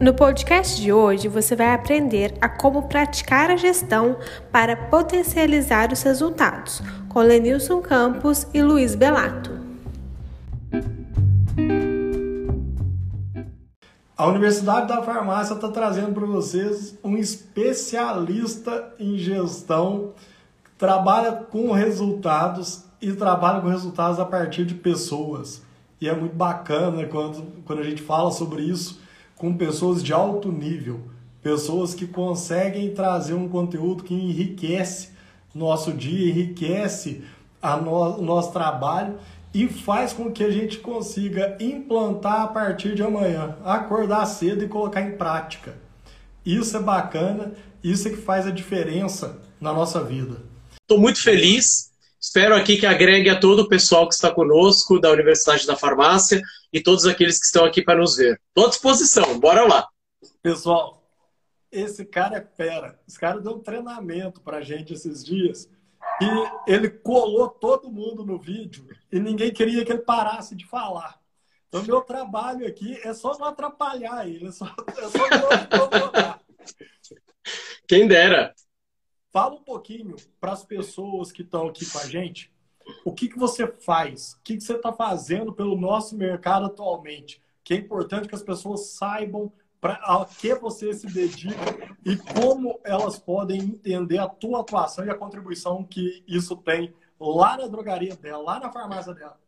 No podcast de hoje você vai aprender a como praticar a gestão para potencializar os resultados, com Lenilson Campos e Luiz Belato. A Universidade da Farmácia está trazendo para vocês um especialista em gestão, que trabalha com resultados e trabalha com resultados a partir de pessoas. E é muito bacana quando, quando a gente fala sobre isso com pessoas de alto nível, pessoas que conseguem trazer um conteúdo que enriquece nosso dia, enriquece no, o nosso trabalho e faz com que a gente consiga implantar a partir de amanhã, acordar cedo e colocar em prática. Isso é bacana, isso é que faz a diferença na nossa vida. Estou muito feliz Espero aqui que agregue a todo o pessoal que está conosco da Universidade da Farmácia e todos aqueles que estão aqui para nos ver. Estou à disposição, bora lá. Pessoal, esse cara é fera. Esse cara deu um treinamento para a gente esses dias e ele colou todo mundo no vídeo e ninguém queria que ele parasse de falar. Então, meu trabalho aqui é só não atrapalhar ele, é só, é só não Quem dera. Fala um pouquinho para as pessoas que estão aqui com a gente. O que, que você faz? O que, que você está fazendo pelo nosso mercado atualmente? Que é importante que as pessoas saibam para a que você se dedica e como elas podem entender a tua atuação e a contribuição que isso tem lá na drogaria dela, lá na farmácia dela.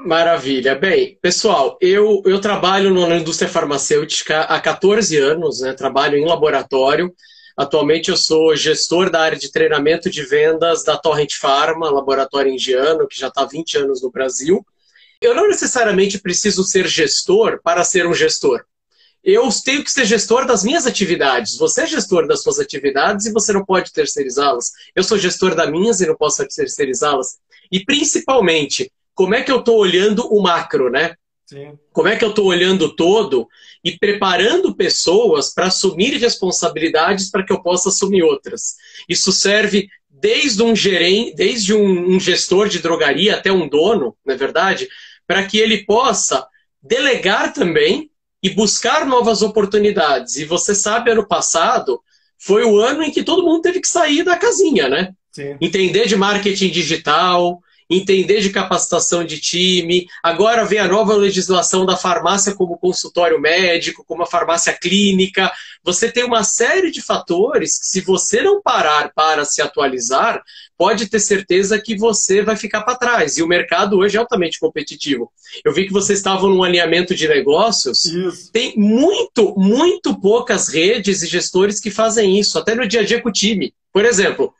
Maravilha. Bem, pessoal, eu, eu trabalho na indústria farmacêutica há 14 anos, né? trabalho em laboratório. Atualmente eu sou gestor da área de treinamento de vendas da Torrent Pharma, laboratório indiano, que já está há 20 anos no Brasil. Eu não necessariamente preciso ser gestor para ser um gestor. Eu tenho que ser gestor das minhas atividades. Você é gestor das suas atividades e você não pode terceirizá-las. Eu sou gestor das minhas e não posso terceirizá-las. E principalmente, como é que eu estou olhando o macro, né? Sim. Como é que eu estou olhando todo e preparando pessoas para assumir responsabilidades para que eu possa assumir outras. Isso serve desde um gerente, desde um, um gestor de drogaria até um dono, na é verdade, para que ele possa delegar também e buscar novas oportunidades. E você sabe, ano passado foi o ano em que todo mundo teve que sair da casinha, né? Sim. Entender de marketing digital, entender de capacitação de time. Agora vem a nova legislação da farmácia como consultório médico, como a farmácia clínica. Você tem uma série de fatores que, se você não parar para se atualizar, pode ter certeza que você vai ficar para trás. E o mercado hoje é altamente competitivo. Eu vi que vocês estavam num alinhamento de negócios. Isso. Tem muito, muito poucas redes e gestores que fazem isso, até no dia a dia com o time. Por exemplo,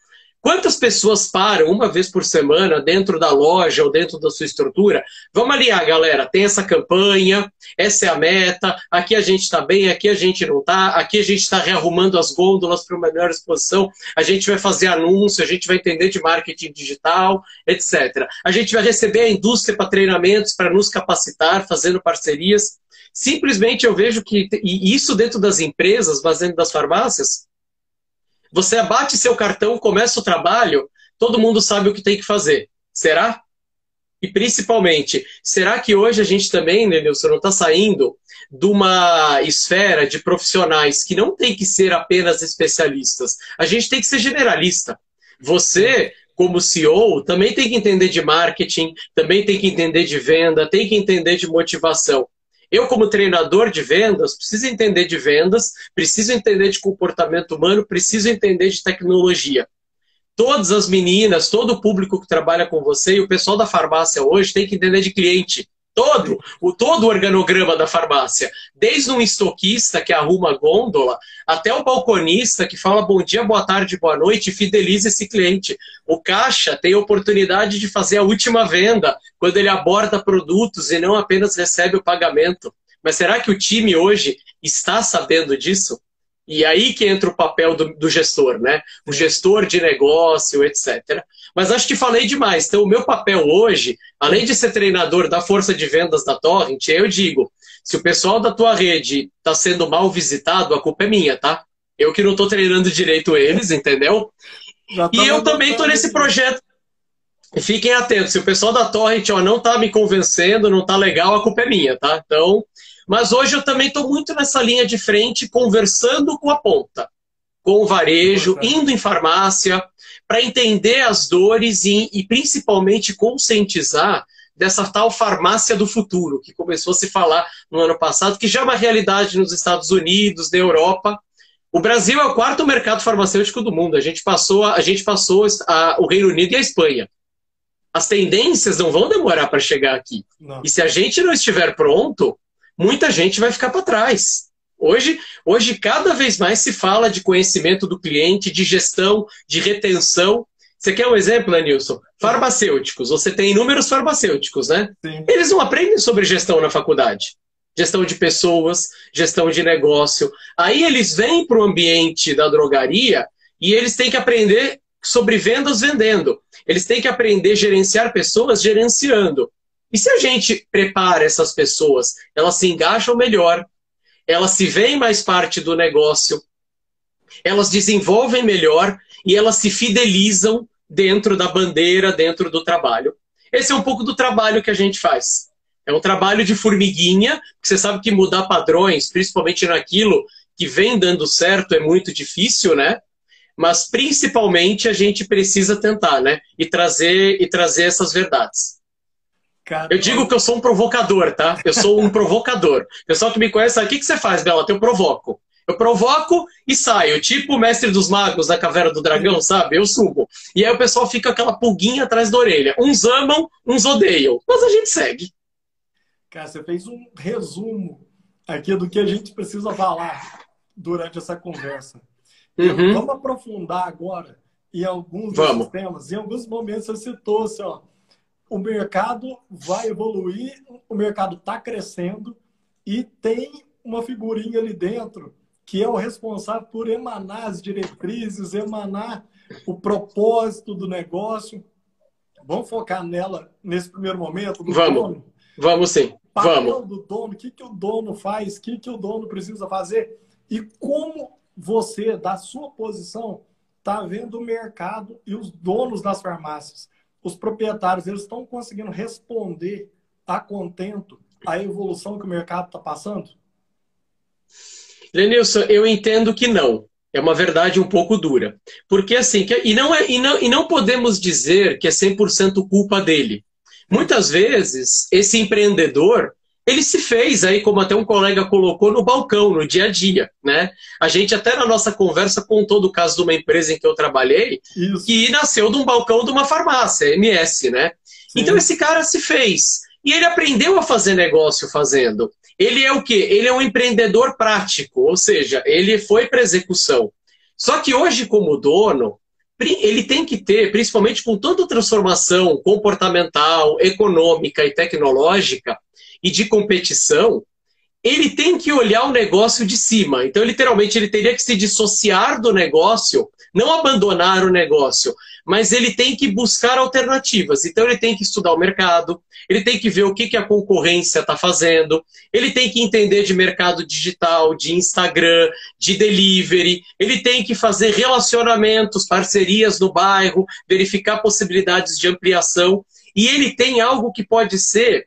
Quantas pessoas param uma vez por semana dentro da loja ou dentro da sua estrutura? Vamos alinhar, galera. Tem essa campanha, essa é a meta. Aqui a gente está bem, aqui a gente não está. Aqui a gente está rearrumando as gôndolas para uma melhor exposição. A gente vai fazer anúncio, a gente vai entender de marketing digital, etc. A gente vai receber a indústria para treinamentos, para nos capacitar, fazendo parcerias. Simplesmente eu vejo que, e isso dentro das empresas, mas dentro das farmácias, você abate seu cartão, começa o trabalho, todo mundo sabe o que tem que fazer. Será? E principalmente, será que hoje a gente também, né, não está saindo de uma esfera de profissionais que não tem que ser apenas especialistas? A gente tem que ser generalista. Você, como CEO, também tem que entender de marketing, também tem que entender de venda, tem que entender de motivação. Eu, como treinador de vendas, preciso entender de vendas, preciso entender de comportamento humano, preciso entender de tecnologia. Todas as meninas, todo o público que trabalha com você e o pessoal da farmácia hoje tem que entender de cliente todo o todo o organograma da farmácia, desde um estoquista que arruma a gôndola até o balconista que fala bom dia, boa tarde, boa noite e fideliza esse cliente. O caixa tem a oportunidade de fazer a última venda quando ele aborda produtos e não apenas recebe o pagamento. Mas será que o time hoje está sabendo disso? E aí que entra o papel do, do, gestor, né? O gestor de negócio, etc. Mas acho que falei demais. Então, o meu papel hoje, além de ser treinador da força de vendas da Torrent, eu digo: se o pessoal da tua rede está sendo mal visitado, a culpa é minha, tá? Eu que não estou treinando direito eles, entendeu? E eu também estou nesse projeto. Fiquem atentos, se o pessoal da Torrent ó, não está me convencendo, não está legal, a culpa é minha, tá? Então, Mas hoje eu também estou muito nessa linha de frente, conversando com a ponta, com o varejo, indo em farmácia, para entender as dores e, e principalmente conscientizar dessa tal farmácia do futuro, que começou a se falar no ano passado, que já é uma realidade nos Estados Unidos, na Europa. O Brasil é o quarto mercado farmacêutico do mundo. A gente passou, a gente passou a, o Reino Unido e a Espanha. As tendências não vão demorar para chegar aqui. Não. E se a gente não estiver pronto, muita gente vai ficar para trás. Hoje, hoje, cada vez mais se fala de conhecimento do cliente, de gestão, de retenção. Você quer um exemplo, né, Nilson? Farmacêuticos. Você tem inúmeros farmacêuticos, né? Sim. Eles não aprendem sobre gestão na faculdade. Gestão de pessoas, gestão de negócio. Aí eles vêm para o ambiente da drogaria e eles têm que aprender sobre vendas vendendo. Eles têm que aprender a gerenciar pessoas gerenciando. E se a gente prepara essas pessoas, elas se engajam melhor, elas se veem mais parte do negócio, elas desenvolvem melhor e elas se fidelizam dentro da bandeira, dentro do trabalho. Esse é um pouco do trabalho que a gente faz. É um trabalho de formiguinha, você sabe que mudar padrões, principalmente naquilo que vem dando certo, é muito difícil, né? Mas principalmente a gente precisa tentar, né? E trazer e trazer essas verdades. Eu digo que eu sou um provocador, tá? Eu sou um provocador. O pessoal que me conhece sabe o que, que você faz, Bela? Eu provoco. Eu provoco e saio, tipo o mestre dos magos da caverna do dragão, sabe? Eu subo. E aí o pessoal fica aquela pulguinha atrás da orelha. Uns amam, uns odeiam. Mas a gente segue. Cara, você fez um resumo aqui do que a gente precisa falar durante essa conversa. Uhum. Vamos aprofundar agora em alguns Vamos. temas. Em alguns momentos você citou assim, ó o mercado vai evoluir, o mercado está crescendo e tem uma figurinha ali dentro que é o responsável por emanar as diretrizes, emanar o propósito do negócio. Vamos focar nela nesse primeiro momento? Vamos, dono? vamos sim. O Vamos. do dono, o que, que o dono faz, o que, que o dono precisa fazer e como você, da sua posição, está vendo o mercado e os donos das farmácias os proprietários eles estão conseguindo responder a contento à evolução que o mercado está passando? Lenilson, eu entendo que não. É uma verdade um pouco dura. Porque assim, que, e, não é, e, não, e não podemos dizer que é 100% culpa dele. Muitas vezes, esse empreendedor, ele se fez aí, como até um colega colocou, no balcão, no dia a dia, né? A gente até na nossa conversa contou do caso de uma empresa em que eu trabalhei, Isso. que nasceu de um balcão de uma farmácia, MS, né? Sim. Então esse cara se fez. E ele aprendeu a fazer negócio fazendo. Ele é o quê? Ele é um empreendedor prático, ou seja, ele foi para execução. Só que hoje, como dono, ele tem que ter, principalmente com toda a transformação comportamental, econômica e tecnológica, e de competição, ele tem que olhar o negócio de cima. Então, literalmente, ele teria que se dissociar do negócio, não abandonar o negócio, mas ele tem que buscar alternativas. Então, ele tem que estudar o mercado, ele tem que ver o que, que a concorrência está fazendo, ele tem que entender de mercado digital, de Instagram, de delivery, ele tem que fazer relacionamentos, parcerias no bairro, verificar possibilidades de ampliação. E ele tem algo que pode ser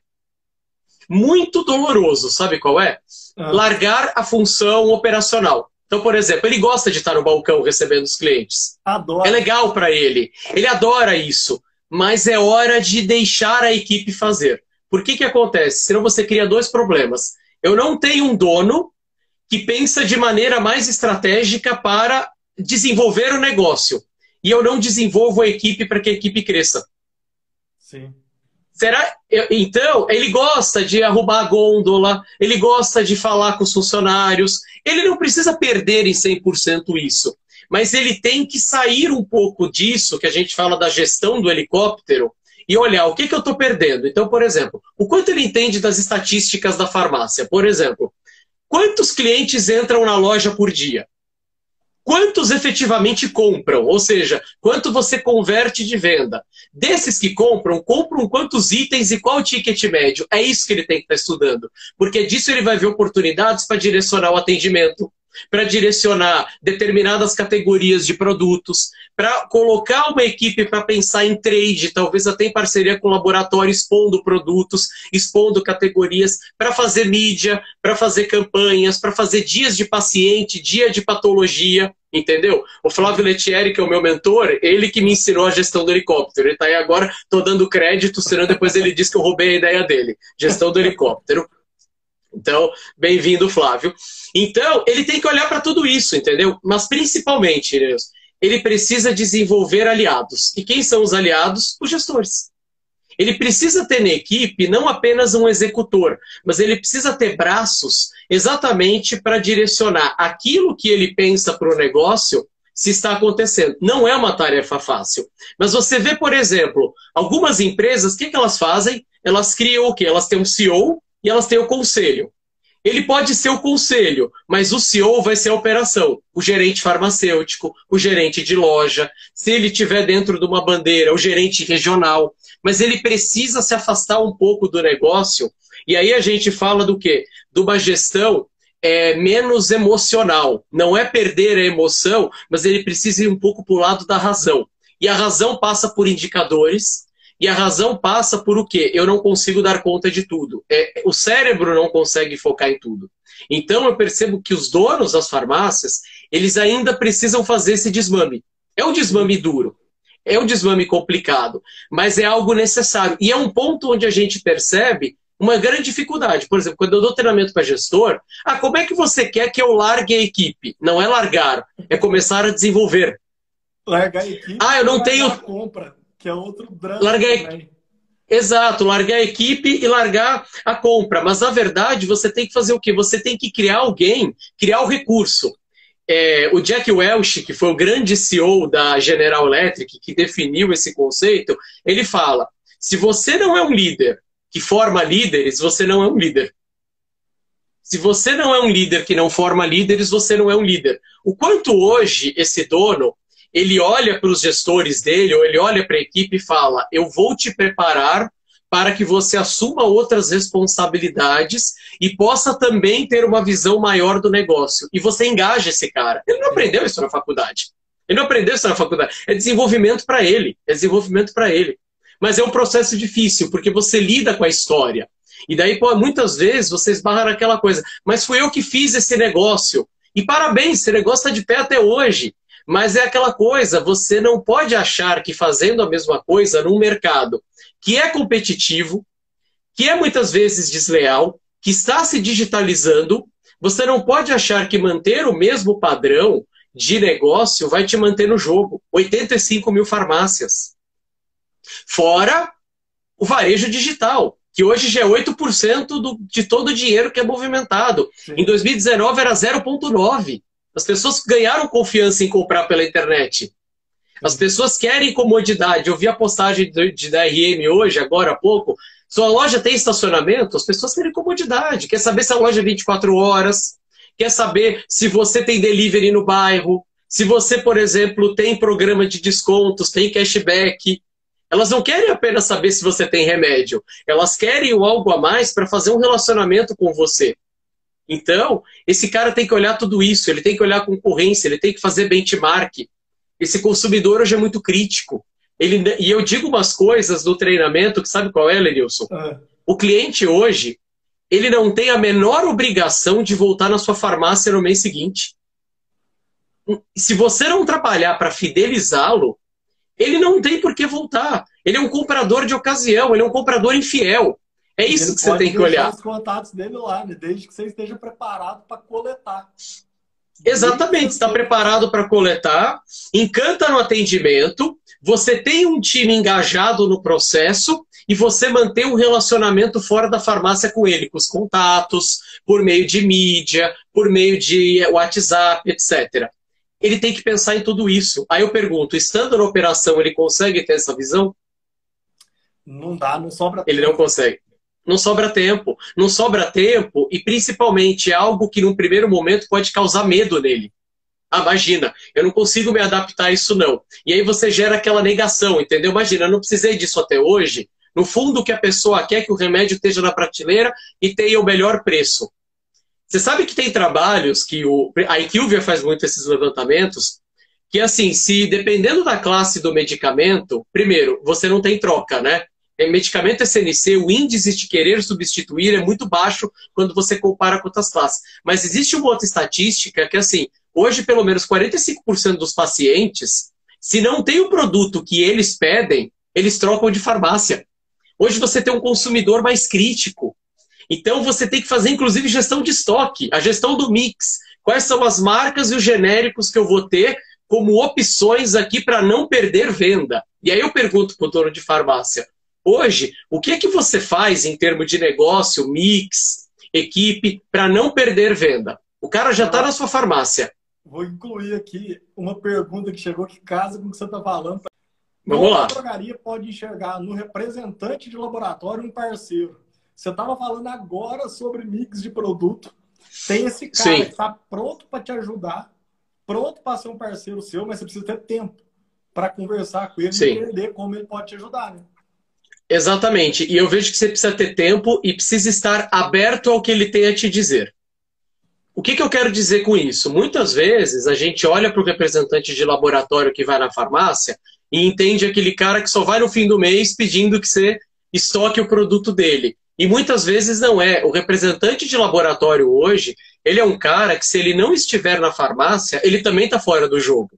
muito doloroso. Sabe qual é? Ah. Largar a função operacional. Então, por exemplo, ele gosta de estar no balcão recebendo os clientes. Adora. É legal para ele. Ele adora isso. Mas é hora de deixar a equipe fazer. Por que que acontece? Senão você cria dois problemas. Eu não tenho um dono que pensa de maneira mais estratégica para desenvolver o negócio. E eu não desenvolvo a equipe para que a equipe cresça. Sim. Será? Então, ele gosta de arrumar a gôndola, ele gosta de falar com os funcionários, ele não precisa perder em 100% isso, mas ele tem que sair um pouco disso, que a gente fala da gestão do helicóptero, e olhar o que, que eu estou perdendo. Então, por exemplo, o quanto ele entende das estatísticas da farmácia? Por exemplo, quantos clientes entram na loja por dia? Quantos efetivamente compram, ou seja, quanto você converte de venda. Desses que compram, compram quantos itens e qual ticket médio. É isso que ele tem que estar estudando, porque disso ele vai ver oportunidades para direcionar o atendimento. para direcionar determinadas categorias de produtos, para colocar uma equipe para pensar em trade, talvez até em parceria com o laboratório, expondo produtos, expondo categorias, para fazer mídia, para fazer campanhas, para fazer dias de paciente, dia de patologia, entendeu? O Flávio Letieri, que é o meu mentor, ele que me ensinou a gestão do helicóptero. Ele está aí agora, estou dando crédito, senão depois ele diz que eu roubei a ideia dele. Gestão do helicóptero. Então, bem-vindo, Flávio. Então, ele tem que olhar para tudo isso, entendeu? Mas principalmente, ele precisa desenvolver aliados. E quem são os aliados? Os gestores. Ele precisa ter na equipe não apenas um executor, mas ele precisa ter braços exatamente para direcionar aquilo que ele pensa para o negócio se está acontecendo. Não é uma tarefa fácil. Mas você vê, por exemplo, algumas empresas, o que, que elas fazem? Elas criam o quê? Elas têm um CEO e elas têm o conselho. Ele pode ser o conselho, mas o CEO vai ser a operação, o gerente farmacêutico, o gerente de loja, se ele tiver dentro de uma bandeira, o gerente regional, mas ele precisa se afastar um pouco do negócio. E aí a gente fala do quê? De uma gestão é, menos emocional. Não é perder a emoção, mas ele precisa ir um pouco para o lado da razão. E a razão passa por indicadores, e a razão passa por o quê? Eu não consigo dar conta de tudo. É, o cérebro não consegue focar em tudo. Então eu percebo que os donos das farmácias, eles ainda precisam fazer esse desmame. É um desmame duro, é um desmame complicado, mas é algo necessário. E é um ponto onde a gente percebe uma grande dificuldade. Por exemplo, quando eu dou treinamento para gestor, ah, como é que você quer que eu largue a equipe? Não é largar, é começar a desenvolver. Largar a equipe. Ah, eu não tenho. compra que é outro drama largar também. Exato, largar a equipe e largar a compra. Mas, na verdade, você tem que fazer o quê? Você tem que criar alguém, criar o recurso. É, o Jack Welch, que foi o grande CEO da General Electric, que definiu esse conceito, ele fala: se você não é um líder que forma líderes, você não é um líder. Se você não é um líder que não forma líderes, você não é um líder. O quanto hoje esse dono ele olha para os gestores dele, ou ele olha para a equipe e fala: Eu vou te preparar para que você assuma outras responsabilidades e possa também ter uma visão maior do negócio. E você engaja esse cara. Ele não aprendeu isso na faculdade. Ele não aprendeu isso na faculdade. É desenvolvimento para ele. É desenvolvimento para ele. Mas é um processo difícil, porque você lida com a história. E daí, pô, muitas vezes, você esbarra naquela coisa. Mas fui eu que fiz esse negócio. E parabéns, esse negócio está de pé até hoje. Mas é aquela coisa, você não pode achar que fazendo a mesma coisa num mercado que é competitivo, que é muitas vezes desleal, que está se digitalizando, você não pode achar que manter o mesmo padrão de negócio vai te manter no jogo. 85 mil farmácias. Fora o varejo digital, que hoje já é 8% do, de todo o dinheiro que é movimentado. Sim. Em 2019 era 0,9%. As pessoas ganharam confiança em comprar pela internet. As pessoas querem comodidade. Eu vi a postagem de, de, da RM hoje, agora há pouco. Sua loja tem estacionamento? As pessoas querem comodidade. Quer saber se a loja é 24 horas? Quer saber se você tem delivery no bairro? Se você, por exemplo, tem programa de descontos, tem cashback. Elas não querem apenas saber se você tem remédio. Elas querem algo a mais para fazer um relacionamento com você. Então, esse cara tem que olhar tudo isso, ele tem que olhar a concorrência, ele tem que fazer benchmark. Esse consumidor hoje é muito crítico. Ele, e eu digo umas coisas do treinamento que sabe qual é, Lenilson? É. O cliente hoje, ele não tem a menor obrigação de voltar na sua farmácia no mês seguinte. Se você não trabalhar para fidelizá-lo, ele não tem por que voltar. Ele é um comprador de ocasião, ele é um comprador infiel. É isso ele que você tem que olhar. os contatos dele lá, né? desde que você esteja preparado para coletar. Exatamente, está preparado para coletar, encanta no atendimento, você tem um time engajado no processo e você mantém um relacionamento fora da farmácia com ele, com os contatos, por meio de mídia, por meio de WhatsApp, etc. Ele tem que pensar em tudo isso. Aí eu pergunto, estando na operação, ele consegue ter essa visão? Não dá, não sobra. Ele não consegue não sobra tempo. Não sobra tempo e, principalmente, é algo que, num primeiro momento, pode causar medo nele. Ah, imagina, eu não consigo me adaptar a isso, não. E aí você gera aquela negação, entendeu? Imagina, eu não precisei disso até hoje. No fundo, o que a pessoa quer é que o remédio esteja na prateleira e tenha o melhor preço. Você sabe que tem trabalhos que o, a IQVIA faz muito esses levantamentos, que assim, se dependendo da classe do medicamento, primeiro, você não tem troca, né? Em medicamento SNC, o índice de querer substituir é muito baixo quando você compara com outras classes. Mas existe uma outra estatística que, assim, hoje pelo menos 45% dos pacientes, se não tem o produto que eles pedem, eles trocam de farmácia. Hoje você tem um consumidor mais crítico. Então você tem que fazer, inclusive, gestão de estoque, a gestão do mix. Quais são as marcas e os genéricos que eu vou ter como opções aqui para não perder venda? E aí eu pergunto para o dono de farmácia: hoje, o que é que você faz em termos de negócio, mix, equipe, para não perder venda? O cara já está na sua farmácia. Vou incluir aqui uma pergunta que chegou que casa com o que você está falando. Vamos lá. A drogaria pode enxergar no representante de laboratório um parceiro. Você estava falando agora sobre mix de produto. Tem esse cara Sim. que está pronto para te ajudar, pronto para ser um parceiro seu, mas você precisa ter tempo para conversar com ele Sim. e entender como ele pode te ajudar. Né? Exatamente. E eu vejo que você precisa ter tempo e precisa estar aberto ao que ele tem a te dizer. O que, que eu quero dizer com isso? Muitas vezes a gente olha para o representante de laboratório que vai na farmácia e entende aquele cara que só vai no fim do mês pedindo que você estoque o produto dele. E muitas vezes não é. O representante de laboratório hoje, ele é um cara que se ele não estiver na farmácia, ele também está fora do jogo.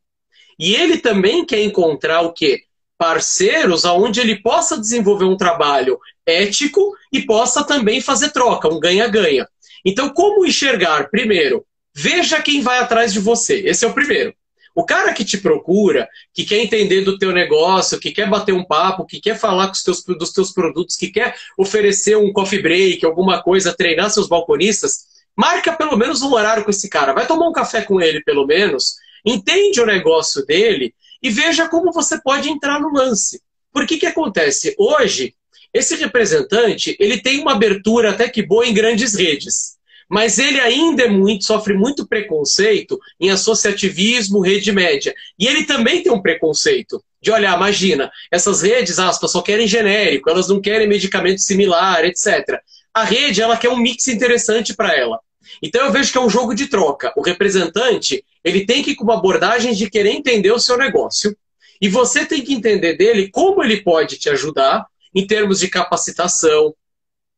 E ele também quer encontrar o quê? Parceiros aonde ele possa desenvolver um trabalho ético e possa também fazer troca, um ganha-ganha. Então, como enxergar? Primeiro, veja quem vai atrás de você. Esse é o primeiro. O cara que te procura, que quer entender do teu negócio, que quer bater um papo, que quer falar com os teus, dos teus produtos, que quer oferecer um coffee break, alguma coisa, treinar seus balconistas, marca pelo menos um horário com esse cara. Vai tomar um café com ele, pelo menos, entende o negócio dele e veja como você pode entrar no lance. Por que que acontece? Hoje, esse representante, ele tem uma abertura até que boa em grandes redes mas ele ainda é muito, sofre muito preconceito em associativismo, rede média. E ele também tem um preconceito de olhar, imagina, essas redes, aspas, só querem genérico, elas não querem medicamento similar, etc. A rede, ela quer um mix interessante para ela. Então eu vejo que é um jogo de troca. O representante, ele tem que ir com uma abordagem de querer entender o seu negócio. E você tem que entender dele como ele pode te ajudar em termos de capacitação,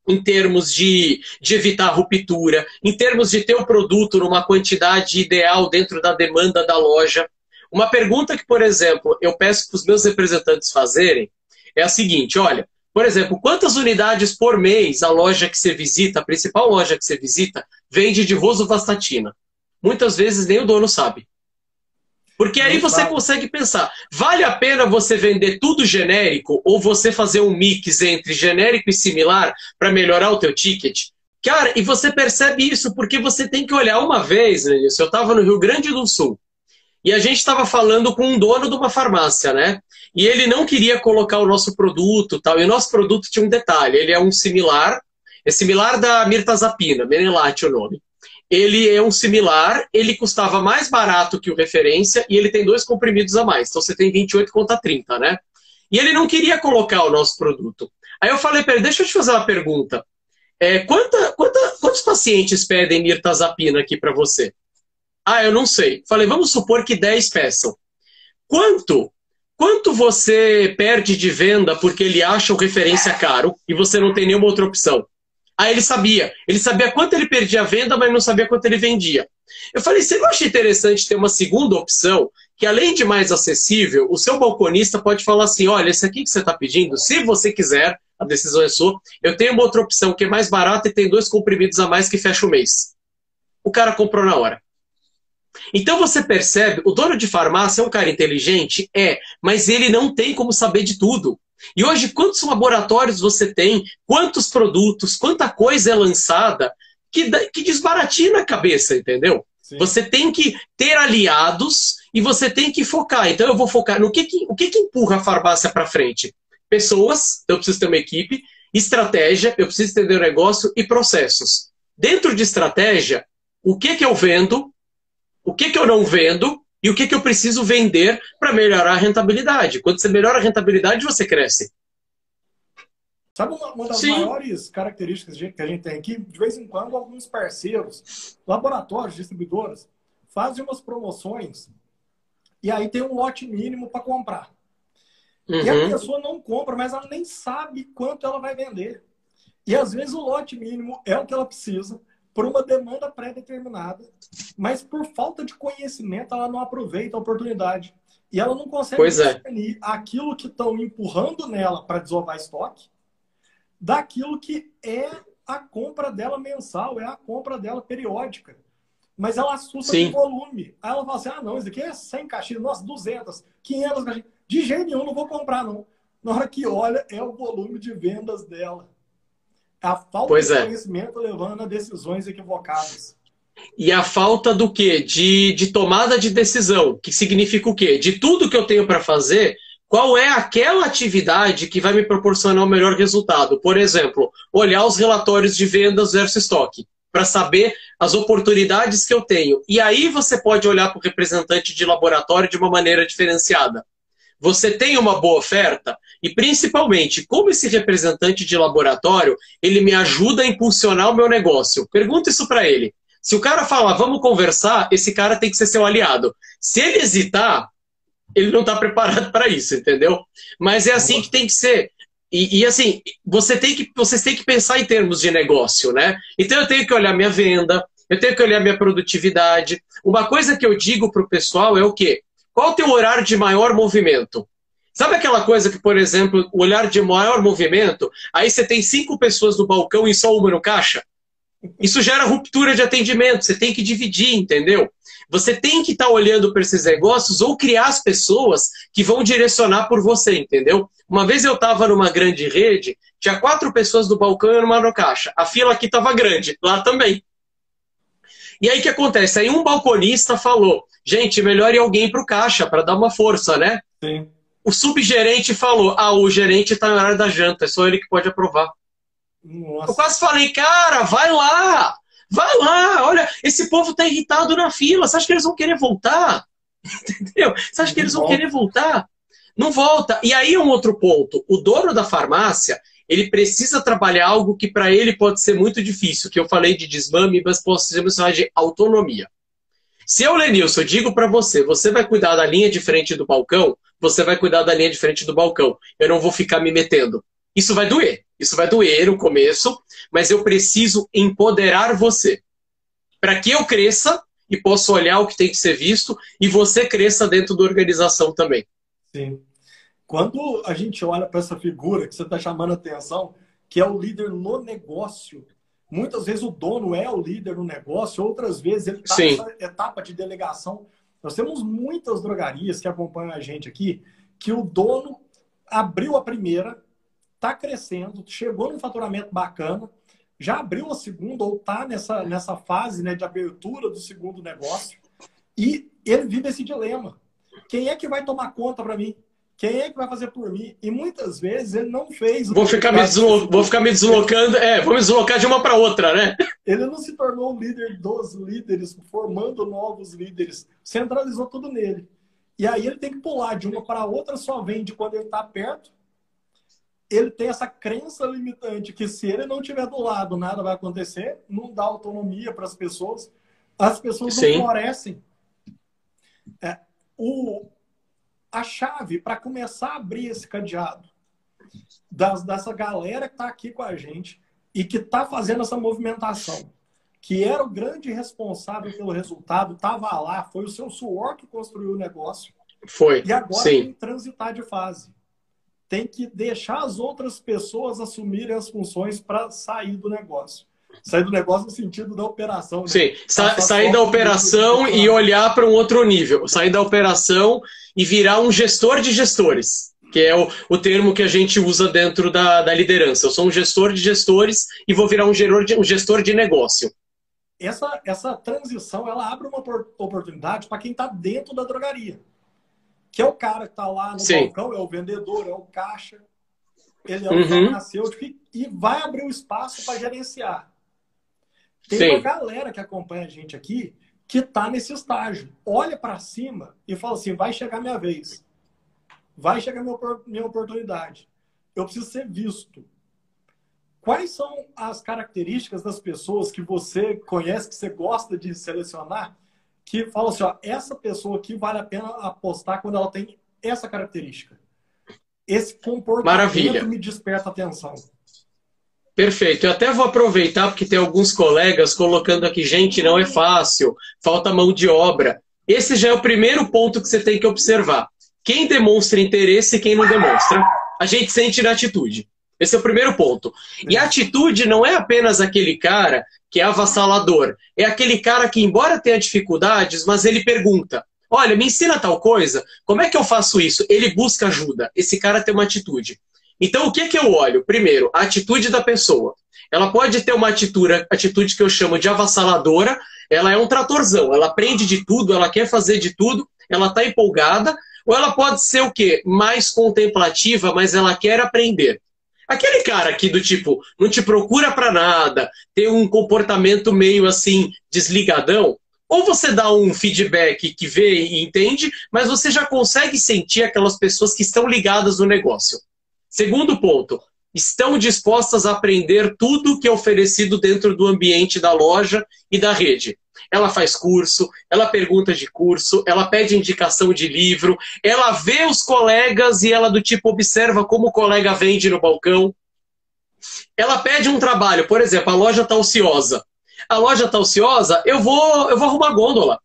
em termos de, de evitar ruptura, em termos de ter o produto numa quantidade ideal dentro da demanda da loja. Uma pergunta que, por exemplo, eu peço para os meus representantes fazerem é a seguinte: olha, por exemplo, quantas unidades por mês a loja que você visita, a principal loja que você visita, vende de rosuvastatina? Muitas vezes nem o dono sabe. Porque aí você consegue pensar, vale a pena você vender tudo genérico ou você fazer um mix entre genérico e similar para melhorar o teu ticket? Cara, e você percebe isso porque você tem que olhar uma vez, né? eu estava no Rio Grande do Sul e a gente estava falando com um dono de uma farmácia, né? E ele não queria colocar o nosso produto, tal. E o nosso produto tinha um detalhe, ele é um similar, é similar da mirtazapina, Menelate o nome ele é um similar, ele custava mais barato que o referência e ele tem dois comprimidos a mais. Então você tem 28 contra 30, né? E ele não queria colocar o nosso produto. Aí eu falei para ele, deixa eu te fazer uma pergunta. É, quanta, quanta, quantos pacientes pedem mirtazapina aqui para você? Ah, eu não sei. Falei, vamos supor que 10 peçam. Quanto? Quanto você perde de venda porque ele acha o referência caro e você não tem nenhuma outra opção? Aí ele sabia. Ele sabia quanto ele perdia a venda, mas não sabia quanto ele vendia. Eu falei, você não acha interessante ter uma segunda opção, que além de mais acessível, o seu balconista pode falar assim, olha, esse aqui que você está pedindo, se você quiser, a decisão é sua, eu tenho uma outra opção que é mais barata e tem dois comprimidos a mais que fecha o mês. O cara comprou na hora. Então você percebe, o dono de farmácia é um cara inteligente? É, mas ele não tem como saber de tudo. E hoje, quantos laboratórios você tem, quantos produtos, quanta coisa é lançada que, que desbaratina a cabeça, entendeu? Sim. Você tem que ter aliados e você tem que focar. Então, eu vou focar no que, que o que, que empurra a farmácia para frente? Pessoas, então eu preciso ter uma equipe, estratégia, eu preciso entender o negócio e processos. Dentro de estratégia, o que, que eu vendo, o que, que eu não vendo e o que, que eu preciso vender para melhorar a rentabilidade. Quando você melhora a rentabilidade, você cresce. Sabe uma, uma das Sim. maiores características que a gente tem aqui? De vez em quando, alguns parceiros, laboratórios, distribuidoras, fazem umas promoções e aí tem um lote mínimo para comprar. Uhum. E a uhum. pessoa não compra, mas ela nem sabe quanto ela vai vender. E às vezes o lote mínimo é o que ela precisa por uma demanda pré-determinada, mas por falta de conhecimento ela não aproveita a oportunidade. E ela não consegue pois é. discernir é. aquilo que estão empurrando nela para desovar estoque daquilo que é a compra dela mensal, é a compra dela periódica. Mas ela assusta Sim. com volume. Aí ela fala assim: ah, não, isso aqui é 100 caixinhas, nossa, 200, 500 caixinhas. De jeito nenhum, não vou comprar, não. Na hora que olha, é o volume de vendas dela. A falta pois de é. conhecimento levando a decisões equivocadas. E a falta do quê? De, de tomada de decisão, que significa o quê? De tudo que eu tenho para fazer, qual é aquela atividade que vai me proporcionar o melhor resultado? Por exemplo, olhar os relatórios de vendas versus estoque, para saber as oportunidades que eu tenho. E aí você pode olhar para o representante de laboratório de uma maneira diferenciada. Você tem uma boa oferta? E principalmente, como esse representante de laboratório, ele me ajuda a impulsionar o meu negócio? Pergunta isso para ele. Se o cara falar, vamos conversar, esse cara tem que ser seu aliado. Se ele hesitar, ele não está preparado para isso, entendeu? Mas é assim que tem que ser. E, e, assim, você tem que, vocês têm que pensar em termos de negócio, né? Então eu tenho que olhar minha venda, eu tenho que olhar minha produtividade. Uma coisa que eu digo para o pessoal é o quê? Qual o teu horário de maior movimento? Sabe aquela coisa que, por exemplo, o olhar de maior movimento, aí você tem cinco pessoas no balcão e só uma no caixa? Isso gera ruptura de atendimento, você tem que dividir, entendeu? Você tem que estar tá olhando para esses negócios ou criar as pessoas que vão direcionar por você, entendeu? Uma vez eu estava numa grande rede, tinha quatro pessoas no balcão e uma no caixa. A fila aqui estava grande, lá também. E aí o que acontece? Aí um balconista falou: gente, melhor ir alguém para o caixa para dar uma força, né? Sim. O subgerente falou: ah, o gerente está na hora da janta, é só ele que pode aprovar. Nossa. Eu quase falei, cara, vai lá! Vai lá! Olha, esse povo está irritado na fila. Você acha que eles vão querer voltar? Entendeu? Você acha que eles vão querer voltar? Não volta. E aí um outro ponto. O dono da farmácia, ele precisa trabalhar algo que para ele pode ser muito difícil, que eu falei de desmame, mas posso chamar de autonomia. Se eu, Lenilson, digo para você, você vai cuidar da linha de frente do balcão, você vai cuidar da linha de frente do balcão. Eu não vou ficar me metendo. Isso vai doer. Isso vai doer no começo, mas eu preciso empoderar você. Para que eu cresça e possa olhar o que tem que ser visto e você cresça dentro da organização também. Sim. Quando a gente olha para essa figura que você está chamando a atenção, que é o líder no negócio, muitas vezes o dono é o líder no negócio, outras vezes ele está nessa etapa de delegação. Nós temos muitas drogarias que acompanham a gente aqui, que o dono abriu a primeira, está crescendo, chegou num faturamento bacana, já abriu a segunda ou está nessa, nessa fase né, de abertura do segundo negócio e ele vive esse dilema. Quem é que vai tomar conta para mim? Quem é que vai fazer por mim? E muitas vezes ele não fez. Vou ficar, me deslo... vou ficar me deslocando, é, vou me deslocar de uma para outra, né? Ele não se tornou o líder dos líderes, formando novos líderes, centralizou tudo nele. E aí ele tem que pular de uma para outra, só vende quando ele está perto ele tem essa crença limitante que se ele não estiver do lado, nada vai acontecer, não dá autonomia para as pessoas, as pessoas Sim. não florescem. É, o, a chave para começar a abrir esse cadeado das, dessa galera que está aqui com a gente e que está fazendo essa movimentação, que era o grande responsável pelo resultado, estava lá, foi o seu suor que construiu o negócio. Foi. E agora Sim. tem que transitar de fase tem que deixar as outras pessoas assumirem as funções para sair do negócio. Sair do negócio no sentido da operação. Né? Sim, Sa sair da operação e olhar para um outro nível. Sair da operação e virar um gestor de gestores, que é o, o termo que a gente usa dentro da, da liderança. Eu sou um gestor de gestores e vou virar um gestor de, um gestor de negócio. Essa, essa transição ela abre uma oportunidade para quem está dentro da drogaria que é o cara que está lá no Sim. balcão, é o vendedor, é o caixa, ele é o uhum. farmacêutico e, e vai abrir o espaço para gerenciar. Tem Sim. uma galera que acompanha a gente aqui que está nesse estágio. Olha para cima e fala assim: vai chegar minha vez. Vai chegar minha, minha oportunidade. Eu preciso ser visto. quais são as características das pessoas que você conhece, que você gosta de selecionar, que fala assim, ó, essa pessoa aqui vale a pena apostar quando ela tem essa característica. Esse comportamento Maravilha. me desperta atenção. Perfeito. Eu até vou aproveitar porque tem alguns colegas colocando aqui, gente, não é fácil, falta mão de obra. Esse já é o primeiro ponto que você tem que observar. Quem demonstra interesse e quem não demonstra, a gente sente na atitude. Esse é o primeiro ponto. E a atitude não é apenas aquele cara que é avassalador. É aquele cara que, embora tenha dificuldades, mas ele pergunta: Olha, me ensina tal coisa, como é que eu faço isso? Ele busca ajuda. Esse cara tem uma atitude. Então, o que, que eu olho? Primeiro, a atitude da pessoa. Ela pode ter uma atitude, atitude que eu chamo de avassaladora, ela é um tratorzão, ela aprende de tudo, ela quer fazer de tudo, ela está empolgada, ou ela pode ser o quê? Mais contemplativa, mas ela quer aprender. Aquele cara aqui do tipo, não te procura para nada, tem um comportamento meio assim, desligadão, ou você dá um feedback que vê e entende, mas você já consegue sentir aquelas pessoas que estão ligadas no negócio. Segundo ponto, estão dispostas a aprender tudo que é oferecido dentro do ambiente da loja e da rede. Ela faz curso, ela pergunta de curso, ela pede indicação de livro, ela vê os colegas e ela do tipo observa como o colega vende no balcão. Ela pede um trabalho, por exemplo, a loja está ociosa. A loja está ociosa, eu vou, eu vou arrumar gôndola.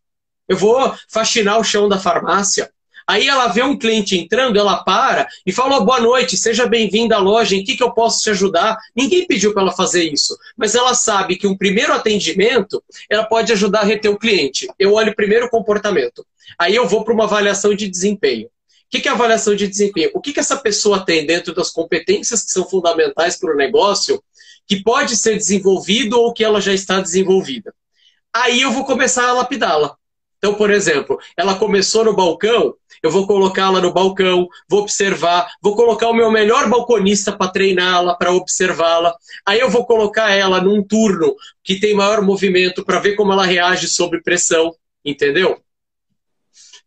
Eu vou faxinar o chão da farmácia. Aí ela vê um cliente entrando, ela para e fala: oh, boa noite, seja bem-vinda à loja, em que, que eu posso te ajudar? Ninguém pediu para ela fazer isso, mas ela sabe que um primeiro atendimento ela pode ajudar a reter o cliente. Eu olho primeiro o comportamento. Aí eu vou para uma avaliação de desempenho. O que, que é avaliação de desempenho? O que, que essa pessoa tem dentro das competências que são fundamentais para o negócio que pode ser desenvolvido ou que ela já está desenvolvida? Aí eu vou começar a lapidá-la. Então, por exemplo, ela começou no balcão, eu vou colocá-la no balcão, vou observar, vou colocar o meu melhor balconista para treiná-la, para observá-la. Aí eu vou colocar ela num turno que tem maior movimento para ver como ela reage sob pressão, entendeu?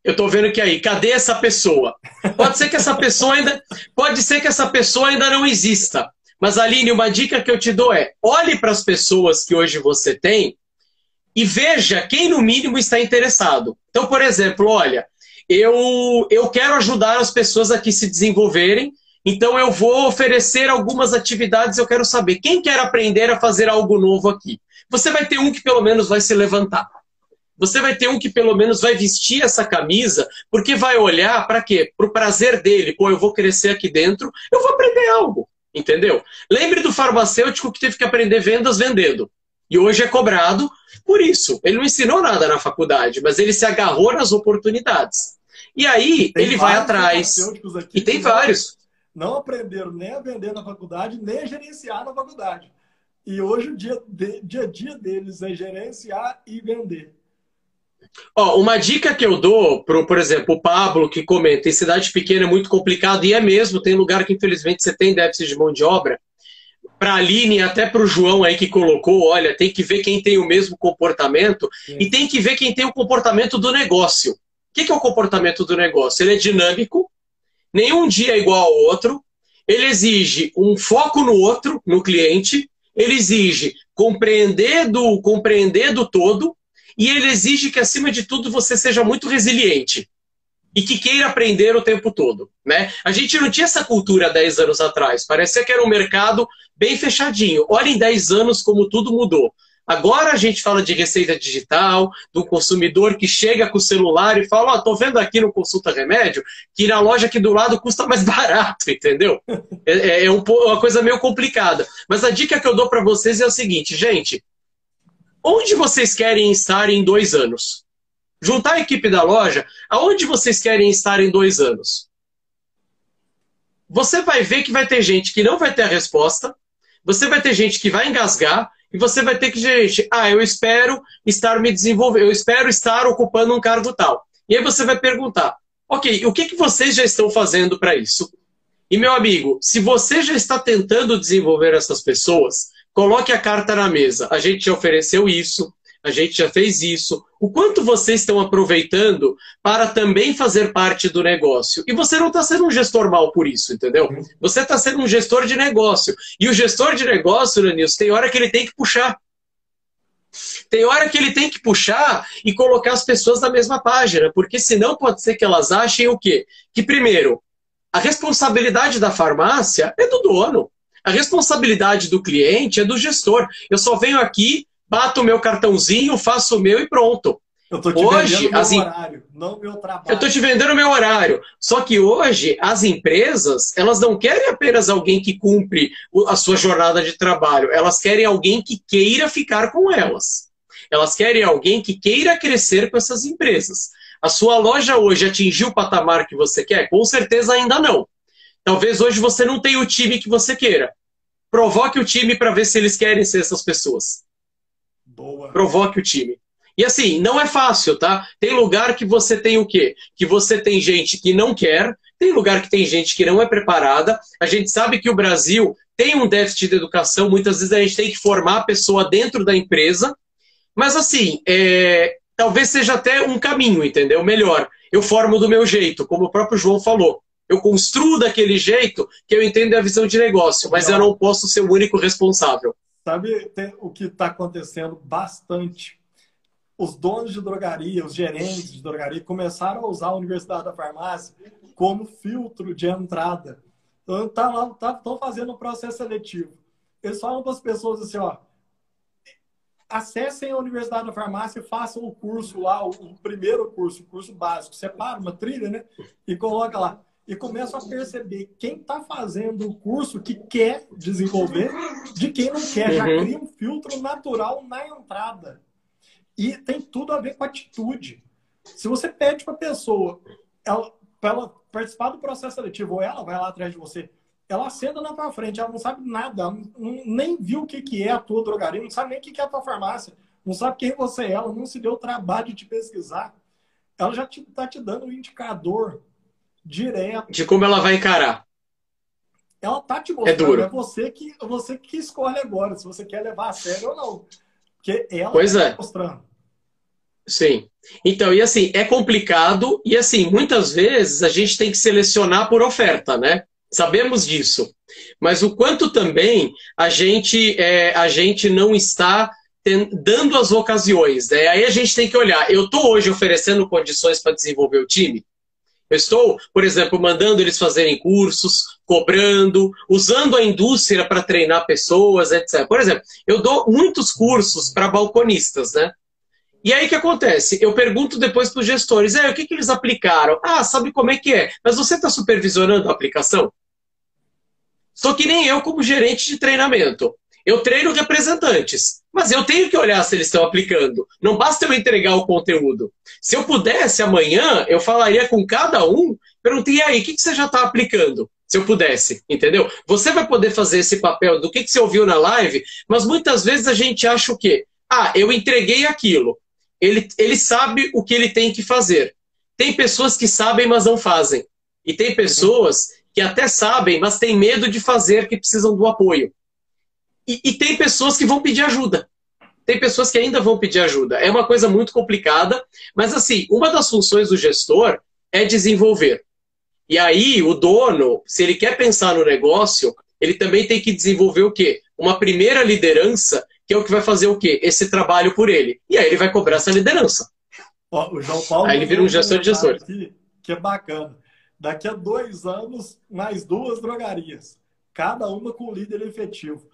Eu estou vendo que aí, cadê essa pessoa? Pode ser que essa pessoa ainda, pode ser que essa pessoa ainda não exista. Mas Aline, uma dica que eu te dou é: olhe para as pessoas que hoje você tem e veja quem, no mínimo, está interessado. Então, por exemplo, olha, eu, eu quero ajudar as pessoas a que se desenvolverem, então eu vou oferecer algumas atividades, eu quero saber quem quer aprender a fazer algo novo aqui. Você vai ter um que pelo menos vai se levantar. Você vai ter um que pelo menos vai vestir essa camisa, porque vai olhar para quê? Para o prazer dele. Pô, eu vou crescer aqui dentro, eu vou aprender algo. Entendeu? Lembre do farmacêutico que teve que aprender vendas vendendo. E hoje é cobrado por isso. Ele não ensinou nada na faculdade, mas ele se agarrou nas oportunidades. E aí tem ele vai atrás. E tem vários. Não aprenderam nem a vender na faculdade, nem a gerenciar na faculdade. E hoje o dia, dia a dia deles é gerenciar e vender. Ó, uma dica que eu dou, pro, por exemplo, o Pablo que comenta, em cidade pequena é muito complicado, e é mesmo, tem lugar que infelizmente você tem déficit de mão de obra para a Aline e até para o João aí que colocou, olha, tem que ver quem tem o mesmo comportamento Sim. e tem que ver quem tem o comportamento do negócio. O que, que é o comportamento do negócio? Ele é dinâmico, nenhum dia é igual ao outro, ele exige um foco no outro, no cliente, ele exige compreender do, compreender do todo e ele exige que, acima de tudo, você seja muito resiliente e que queira aprender o tempo todo. Né? A gente não tinha essa cultura 10 anos atrás. Parecia que era um mercado bem fechadinho. Olha em 10 anos como tudo mudou. Agora a gente fala de receita digital, do consumidor que chega com o celular e fala: Ó, oh, tô vendo aqui no Consulta Remédio que na loja aqui do lado custa mais barato, entendeu? É, é, é um, uma coisa meio complicada. Mas a dica que eu dou para vocês é o seguinte, gente: onde vocês querem estar em dois anos? Juntar a equipe da loja, aonde vocês querem estar em dois anos? Você vai ver que vai ter gente que não vai ter a resposta, você vai ter gente que vai engasgar, e você vai ter que, gente, ah, eu espero estar me desenvolvendo, eu espero estar ocupando um cargo tal. E aí você vai perguntar, ok, o que, que vocês já estão fazendo para isso? E meu amigo, se você já está tentando desenvolver essas pessoas, coloque a carta na mesa. A gente já ofereceu isso, a gente já fez isso. O quanto vocês estão aproveitando para também fazer parte do negócio? E você não está sendo um gestor mal por isso, entendeu? Uhum. Você está sendo um gestor de negócio. E o gestor de negócio, Lenilson, tem hora que ele tem que puxar. Tem hora que ele tem que puxar e colocar as pessoas na mesma página, porque senão pode ser que elas achem o quê? Que primeiro, a responsabilidade da farmácia é do dono. A responsabilidade do cliente é do gestor. Eu só venho aqui, bato o meu cartãozinho, faço o meu e pronto. Eu estou te hoje, vendendo meu horário, não meu trabalho. Eu estou te vendendo meu horário. Só que hoje as empresas, elas não querem apenas alguém que cumpre a sua jornada de trabalho. Elas querem alguém que queira ficar com elas. Elas querem alguém que queira crescer com essas empresas. A sua loja hoje atingiu o patamar que você quer? Com certeza ainda não. Talvez hoje você não tenha o time que você queira. Provoque o time para ver se eles querem ser essas pessoas. Boa. Provoque o time. E assim, não é fácil, tá? Tem lugar que você tem o quê? Que você tem gente que não quer, tem lugar que tem gente que não é preparada. A gente sabe que o Brasil tem um déficit de educação, muitas vezes a gente tem que formar a pessoa dentro da empresa. Mas assim, é... talvez seja até um caminho, entendeu? Melhor. Eu formo do meu jeito, como o próprio João falou. Eu construo daquele jeito que eu entendo a visão de negócio, mas eu não posso ser o único responsável. Sabe o que está acontecendo bastante os donos de drogaria, os gerentes de drogaria, começaram a usar a Universidade da Farmácia como filtro de entrada. Então, tá lá, estão tá, fazendo um processo seletivo. Eles falam para as pessoas assim, ó, acessem a Universidade da Farmácia e façam o curso lá, o, o primeiro curso, o curso básico. Separa uma trilha, né? E coloca lá. E começam a perceber quem está fazendo o curso que quer desenvolver de quem não quer. Uhum. Já cria um filtro natural na entrada. E tem tudo a ver com atitude. Se você pede para a pessoa ela, para ela participar do processo seletivo, ou ela vai lá atrás de você, ela senta na tua frente, ela não sabe nada, não, nem viu o que, que é a tua drogaria, não sabe nem o que, que é a tua farmácia, não sabe quem você é, ela não se deu o trabalho de te pesquisar. Ela já está te, te dando um indicador direto. De como ela vai encarar. Ela tá te mostrando, é, duro. é você que você que escolhe agora se você quer levar a sério ou não. Porque ela pois tá é. mostrando. Sim. Então, e assim, é complicado e assim, muitas vezes a gente tem que selecionar por oferta, né? Sabemos disso. Mas o quanto também a gente, é, a gente não está dando as ocasiões. Né? Aí a gente tem que olhar. Eu estou hoje oferecendo condições para desenvolver o time? Eu estou, por exemplo, mandando eles fazerem cursos, cobrando, usando a indústria para treinar pessoas, etc. Por exemplo, eu dou muitos cursos para balconistas, né? E aí o que acontece? Eu pergunto depois para os gestores, é, o que, que eles aplicaram? Ah, sabe como é que é? Mas você está supervisionando a aplicação? Só que nem eu como gerente de treinamento. Eu treino representantes, mas eu tenho que olhar se eles estão aplicando. Não basta eu entregar o conteúdo. Se eu pudesse amanhã, eu falaria com cada um, perguntei aí, o que, que você já está aplicando? Se eu pudesse, entendeu? Você vai poder fazer esse papel do que, que você ouviu na live, mas muitas vezes a gente acha o quê? Ah, eu entreguei aquilo ele, ele sabe o que ele tem que fazer. Tem pessoas que sabem, mas não fazem. E tem pessoas que até sabem, mas têm medo de fazer, que precisam do apoio. E, e, tem pessoas que vão pedir ajuda. Tem pessoas que ainda vão pedir ajuda. É uma coisa muito complicada, mas assim, uma das funções do gestor é desenvolver. E aí, o dono, se ele quer pensar no negócio, ele também tem que desenvolver o quê? Uma primeira liderança que é o que vai fazer o quê? Esse trabalho por ele. E aí ele vai cobrar essa liderança. Ó, o João Paulo. Aí ele vira um gestor de gestor. Aqui, que é bacana. Daqui a dois anos, mais duas drogarias. Cada uma com líder efetivo.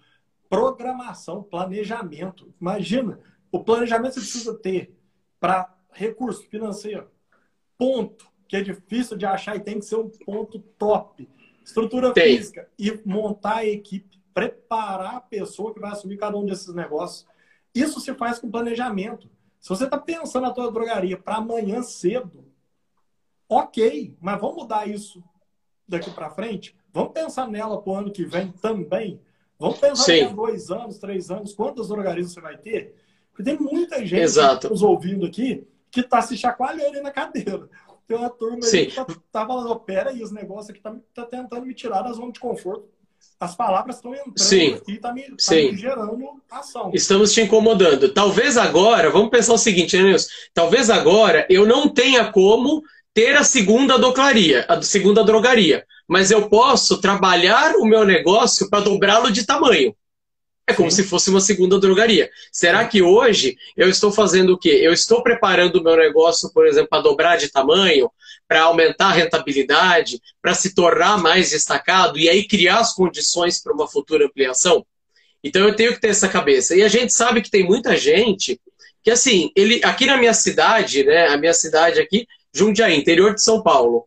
Programação, planejamento. Imagina, o planejamento você precisa ter para recurso financeiro. Ponto. Que é difícil de achar e tem que ser um ponto top. Estrutura tem. física e montar a equipe preparar a pessoa que vai assumir cada um desses negócios. Isso se faz com planejamento. Se você está pensando na tua drogaria para amanhã cedo, ok, mas vamos mudar isso daqui para frente? Vamos pensar nela para o ano que vem também? Vamos pensar em dois anos, três anos, quantas drogarias você vai ter? Porque tem muita gente Exato. nos ouvindo aqui que está se chacoalhando aí na cadeira. Tem uma turma aí que está tá falando, pera aí, os negócios aqui tá, tá tentando me tirar da zona de conforto as palavras estão entrando Sim. aqui e tá me, tá Sim. me gerando ação. Estamos te incomodando. Talvez agora, vamos pensar o seguinte, né, Nilson? Talvez agora eu não tenha como ter a segunda doclaria, a segunda drogaria, mas eu posso trabalhar o meu negócio para dobrá-lo de tamanho. É como Sim. se fosse uma segunda drogaria. Será que hoje eu estou fazendo o quê? Eu estou preparando o meu negócio, por exemplo, para dobrar de tamanho, para aumentar a rentabilidade, para se tornar mais destacado e aí criar as condições para uma futura ampliação? Então eu tenho que ter essa cabeça. E a gente sabe que tem muita gente que, assim, ele aqui na minha cidade, né? A minha cidade aqui, Jundiaí, interior de São Paulo,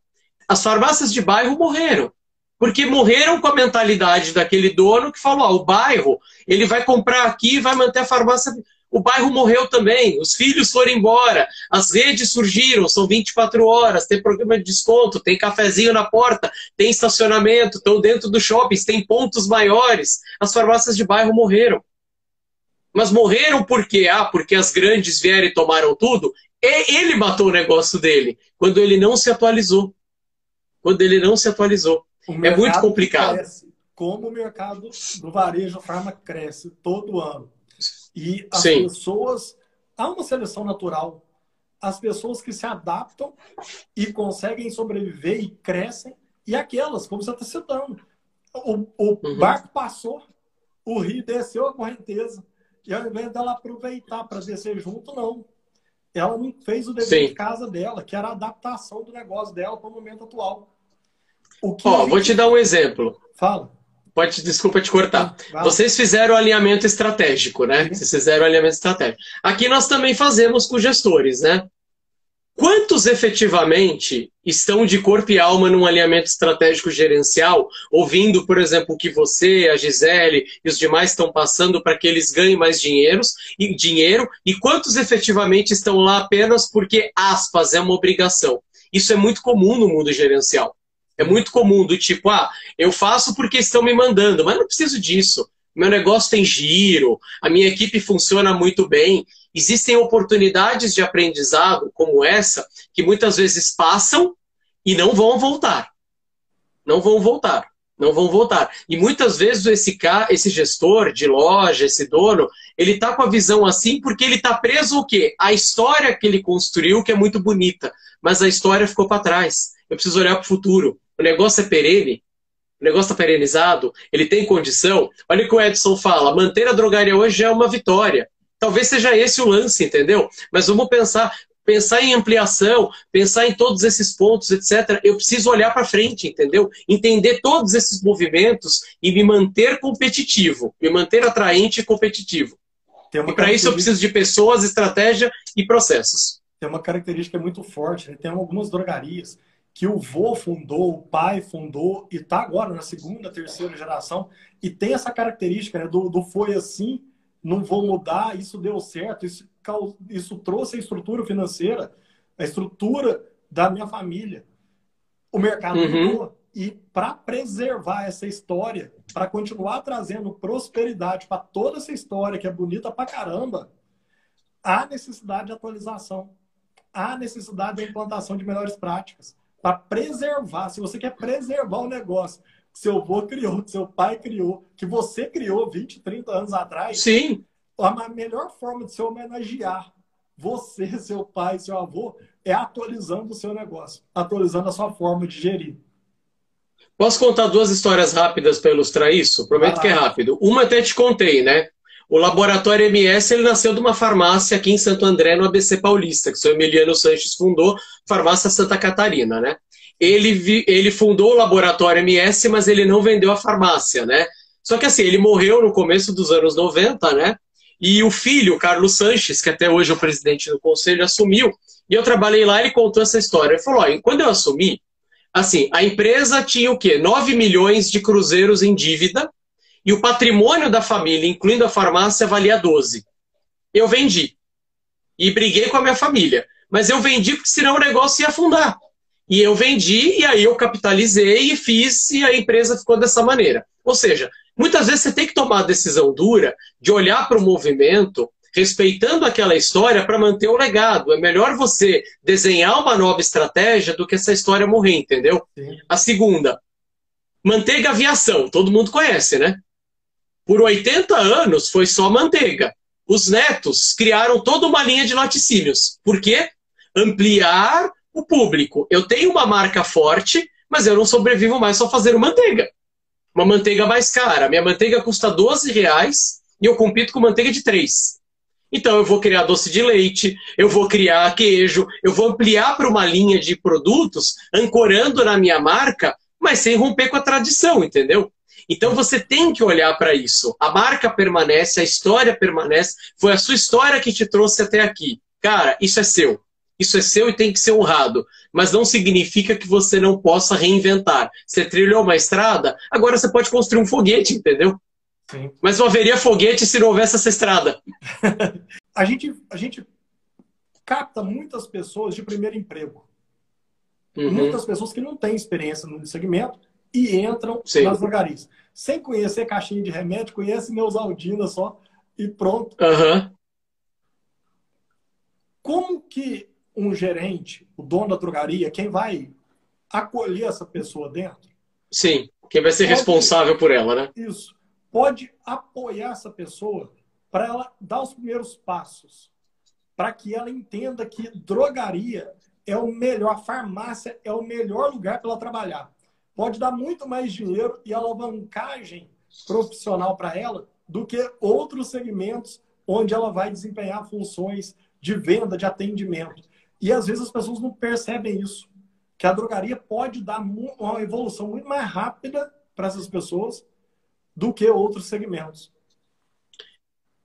as farmácias de bairro morreram. Porque morreram com a mentalidade daquele dono que falou: ó, o bairro, ele vai comprar aqui e vai manter a farmácia. O bairro morreu também, os filhos foram embora, as redes surgiram, são 24 horas, tem programa de desconto, tem cafezinho na porta, tem estacionamento, estão dentro dos shoppings, tem pontos maiores. As farmácias de bairro morreram. Mas morreram por quê? Ah, porque as grandes vieram e tomaram tudo? E ele matou o negócio dele, quando ele não se atualizou. Quando ele não se atualizou. É muito complicado. Cresce, como o mercado do varejo farma cresce todo ano. E as Sim. pessoas. Há uma seleção natural. As pessoas que se adaptam e conseguem sobreviver e crescem, e aquelas, como você está citando. O, o Uhum. barco passou, o rio desceu a correnteza. E ao invés dela aproveitar para descer junto, não. Ela não fez o dever Sim. de casa dela, que era a adaptação do negócio dela para o momento atual. O que Ó, vou te dar um exemplo. Fala. Pode, desculpa te cortar. Vocês fizeram o alinhamento estratégico, né? Sim. Vocês fizeram alinhamento estratégico. Aqui nós também fazemos com gestores, né? Quantos efetivamente estão de corpo e alma num alinhamento estratégico gerencial, ouvindo, por exemplo, o que você, a Gisele e os demais estão passando para que eles ganhem mais dinheiros, e dinheiro? E quantos efetivamente estão lá apenas porque, aspas, é uma obrigação? Isso é muito comum no mundo gerencial. É muito comum, do tipo, ah, eu faço porque estão me mandando, mas não preciso disso. Meu negócio tem giro, a minha equipe funciona muito bem. Existem oportunidades de aprendizado como essa que muitas vezes passam e não vão voltar. Não vão voltar. Não vão voltar. E muitas vezes esse, ca- esse gestor de loja, esse dono, ele tá com a visão assim porque ele tá preso o quê? A história que ele construiu, que é muito bonita, mas a história ficou para trás. Eu preciso olhar para o futuro. O negócio é perene, o negócio está perenizado, ele tem condição. Olha o que o Edson fala: manter a drogaria hoje é uma vitória. Talvez seja esse o lance, entendeu? Mas vamos pensar, pensar em ampliação, pensar em todos esses pontos, etc. Eu preciso olhar para frente, entendeu? Entender todos esses movimentos e me manter competitivo, me manter atraente e competitivo. E para isso eu preciso de pessoas, estratégia e processos. tem uma característica muito forte. Né? Tem algumas drogarias que o vô fundou, o pai fundou e está agora na segunda, terceira geração e tem essa característica né, do, do foi assim, não vou mudar, isso deu certo, isso, isso trouxe a estrutura financeira, a estrutura da minha família. O mercado Uhum. mudou. E para preservar essa história, para continuar trazendo prosperidade para toda essa história que é bonita pra caramba, há necessidade de atualização há necessidade da implantação de melhores práticas para preservar. Se você quer preservar o negócio que seu avô criou, que seu pai criou, que você criou 20, 30 anos atrás, Sim, a melhor forma de se homenagear você, seu pai, seu avô, é atualizando o seu negócio, atualizando a sua forma de gerir. Posso contar duas histórias rápidas para ilustrar isso? Prometo que é rápido. Uma até te contei, né? O laboratório MS ele nasceu de uma farmácia aqui em Santo André, no ABC Paulista, que o seu Emiliano Sanches fundou, farmácia Santa Catarina, né? Ele, vi- ele fundou o laboratório MS, mas ele não vendeu a farmácia, né? Só que assim, ele morreu no começo dos anos 90, né? E o filho, Carlos Sanches, que até hoje é o presidente do conselho, assumiu. E eu trabalhei lá e ele contou essa história. Ele falou: ó, quando eu assumi, assim, a empresa tinha o quê? 9 milhões de cruzeiros em dívida e o patrimônio da família, incluindo a farmácia, valia 12. Eu vendi. E briguei com a minha família. Mas eu vendi porque senão o negócio ia afundar. E eu vendi, e aí eu capitalizei e fiz, e a empresa ficou dessa maneira. Ou seja, muitas vezes você tem que tomar a decisão dura de olhar para o movimento, respeitando aquela história para manter o legado. É melhor você desenhar uma nova estratégia do que essa história morrer, entendeu? Sim. A segunda, Manteiga aviação, todo mundo conhece, né? Por 80 anos foi só manteiga. Os netos criaram toda uma linha de laticínios. Por quê? Ampliar o público. Eu tenho uma marca forte, mas eu não sobrevivo mais só fazendo manteiga. Uma manteiga mais cara. Minha manteiga custa 12 reais e eu compito com manteiga de 3. Então eu vou criar doce de leite, eu vou criar queijo, eu vou ampliar para uma linha de produtos, ancorando na minha marca, mas sem romper com a tradição, entendeu? Então você tem que olhar para isso. A marca permanece, a história permanece. Foi a sua história que te trouxe até aqui. Cara, isso é seu. Isso é seu e tem que ser honrado. Mas não significa que você não possa reinventar. Você trilhou uma estrada, agora você pode construir um foguete, entendeu? Sim. Mas não haveria foguete se não houvesse essa estrada. a, gente, a gente capta muitas pessoas de primeiro emprego. Uhum. Muitas pessoas que não têm experiência no segmento e entram Sim. nas drogarias. Sem conhecer caixinha de remédio, conhece Neusaldina só e pronto. Uhum. Como que um gerente, o dono da drogaria, quem vai acolher essa pessoa dentro? Sim, quem vai ser pode, responsável por ela, né? Isso. Pode apoiar essa pessoa para ela dar os primeiros passos, para que ela entenda que drogaria é o melhor, farmácia é o melhor lugar para ela trabalhar pode dar muito mais dinheiro e alavancagem profissional para ela do que outros segmentos onde ela vai desempenhar funções de venda, de atendimento. E às vezes as pessoas não percebem isso, que a drogaria pode dar uma evolução muito mais rápida para essas pessoas do que outros segmentos.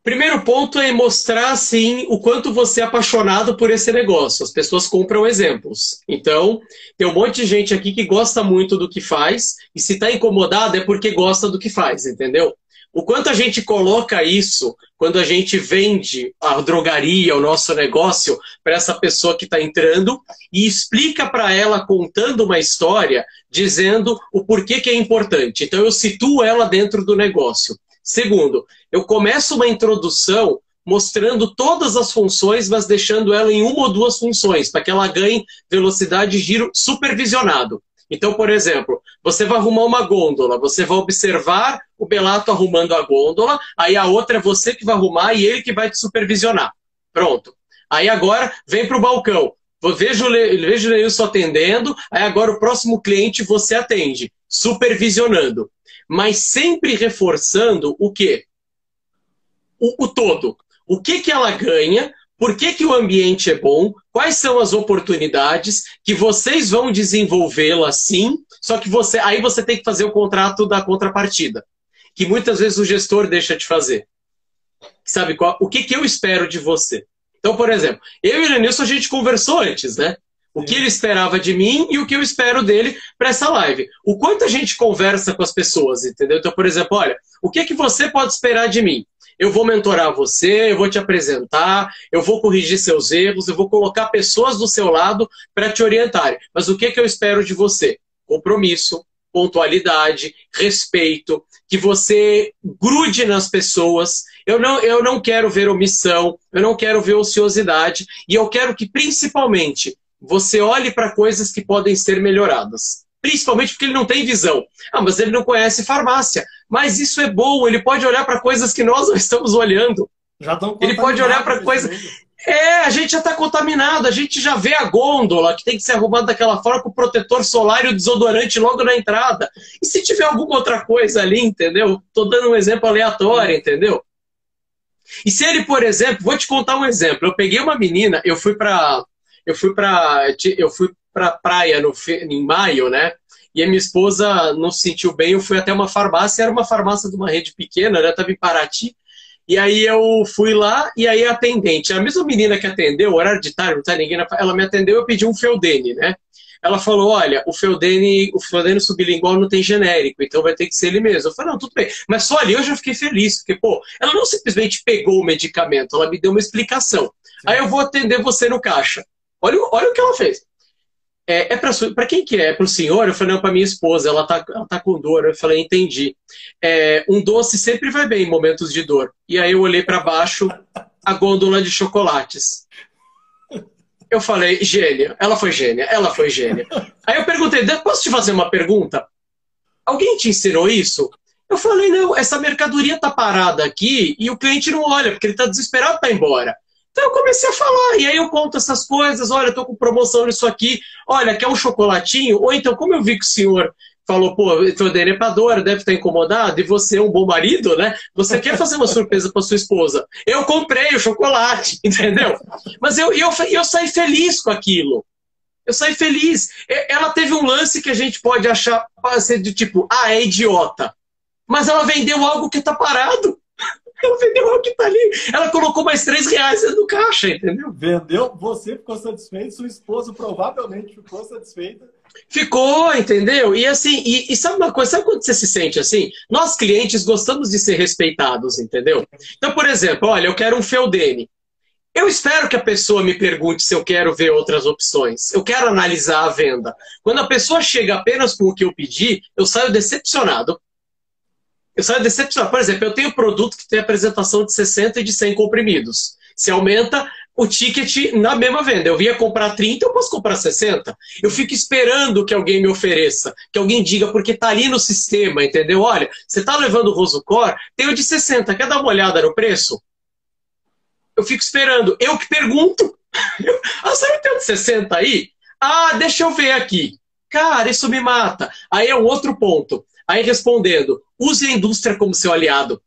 Primeiro ponto é mostrar, sim, o quanto você é apaixonado por esse negócio. As pessoas compram exemplos. Então, tem um monte de gente aqui que gosta muito do que faz, e se está incomodado é porque gosta do que faz, entendeu? O quanto a gente coloca isso quando a gente vende a drogaria, o nosso negócio, para essa pessoa que está entrando e explica para ela, contando uma história, dizendo o porquê que é importante. Então, eu situo ela dentro do negócio. Segundo, eu começo uma introdução mostrando todas as funções, mas deixando ela em uma ou duas funções, para que ela ganhe velocidade de giro supervisionado. Então, por exemplo, você vai arrumar uma gôndola, você vai observar o Belato arrumando a gôndola, aí a outra é você que vai arrumar e ele que vai te supervisionar. Pronto. Aí agora vem para o balcão. Vejo, vejo o Leilson atendendo, aí agora o próximo cliente você atende, supervisionando mas sempre reforçando o quê? O, o todo. O que, que ela ganha, por que, que o ambiente é bom, quais são as oportunidades que vocês vão desenvolvê-la sim, só que você aí você tem que fazer o contrato da contrapartida, que muitas vezes o gestor deixa de fazer. Sabe qual? O que, que eu espero de você? Então, por exemplo, eu e o Lenilson a gente conversou antes, né? O que ele esperava de mim e o que eu espero dele para essa live. O quanto a gente conversa com as pessoas, entendeu? Então, por exemplo, olha, o que, que você pode esperar de mim? Eu vou mentorar você, eu vou te apresentar, eu vou corrigir seus erros, eu vou colocar pessoas do seu lado para te orientarem. Mas o que, que eu espero de você? Compromisso, pontualidade, respeito, que você grude nas pessoas. Eu não, eu não quero ver omissão, eu não quero ver ociosidade, e eu quero que, principalmente, você olhe para coisas que podem ser melhoradas. Principalmente porque ele não tem visão. Ah, mas ele não conhece farmácia. Mas isso é bom, ele pode olhar para coisas que nós não estamos olhando. Já ele pode olhar para coisas. É, a gente já está contaminado, a gente já vê a gôndola que tem que ser arrumada daquela forma com o protetor solar e o desodorante logo na entrada. E se tiver alguma outra coisa ali, entendeu? Estou dando um exemplo aleatório, entendeu? E se ele, por exemplo, vou te contar um exemplo. Eu peguei uma menina, eu fui para eu fui para eu fui para praia no, em maio, né? E a minha esposa não se sentiu bem, eu fui até uma farmácia, era uma farmácia de uma rede pequena, né? Tava em Paraty. E aí eu fui lá e aí a atendente, a mesma menina que atendeu, horário de tarde, não tá ninguém, ela me atendeu, eu pedi um Feudene, né? Ela falou, olha, o Feudene, o Feudene sublingual não tem genérico, então vai ter que ser ele mesmo. Eu falei, não, tudo bem. Mas só ali eu já fiquei feliz, porque, pô, ela não simplesmente pegou o medicamento, ela me deu uma explicação. Sim. Aí eu vou atender você no caixa. Olha, olha o que ela fez. É, é para quem que é? Para o senhor? Eu falei, não, para minha esposa, ela tá, ela tá com dor. Eu falei, entendi. É, um doce sempre vai bem em momentos de dor. E aí eu olhei para baixo, a gôndola de chocolates. Eu falei, gênia. Ela foi gênia, ela foi gênia. Aí eu perguntei, posso te fazer uma pergunta? alguém te ensinou isso? Eu falei, não, essa mercadoria está parada aqui e o cliente não olha, porque ele está desesperado para ir embora. Então eu comecei a falar, e aí eu conto essas coisas, olha, estou com promoção nisso aqui, olha, quer um chocolatinho? Ou então, como eu vi que o senhor falou, pô, foi denepadora, deve estar incomodado, e você é um bom marido, né? Você quer fazer uma surpresa para sua esposa. Eu comprei o chocolate, entendeu? Mas eu, eu, eu saí feliz com aquilo. Eu saí feliz. Ela teve um lance que a gente pode achar ser de tipo, ah, é idiota. Mas ela vendeu algo que está parado. Ela vendeu algo que está ali. Ela colocou mais três reais no caixa, entendeu? Vendeu, você ficou satisfeito, sua esposa provavelmente ficou satisfeita. Ficou, entendeu? E assim, e, e, sabe uma coisa, sabe quando você se sente assim? Nós clientes gostamos de ser respeitados, entendeu? Então, por exemplo, olha, eu quero um Feudene. Eu espero que a pessoa me pergunte se eu quero ver outras opções. Eu quero analisar a venda. Quando a pessoa chega apenas com o que eu pedi, eu saio decepcionado. Eu saio decepcionado. Por exemplo, eu tenho produto que tem apresentação de 60 e de 100 comprimidos. Se aumenta o ticket na mesma venda. Eu vinha comprar 30, eu posso comprar 60. Eu fico esperando que alguém me ofereça, que alguém diga, porque tá ali no sistema, entendeu? Olha, você tá levando o Rosocor, tem o de 60, quer dar uma olhada no preço? eu fico esperando. Eu que pergunto. ah, sabe tem um de 60 aí? Ah, deixa eu ver aqui. Cara, isso me mata. Aí é um outro ponto. Aí respondendo, use a indústria como seu aliado.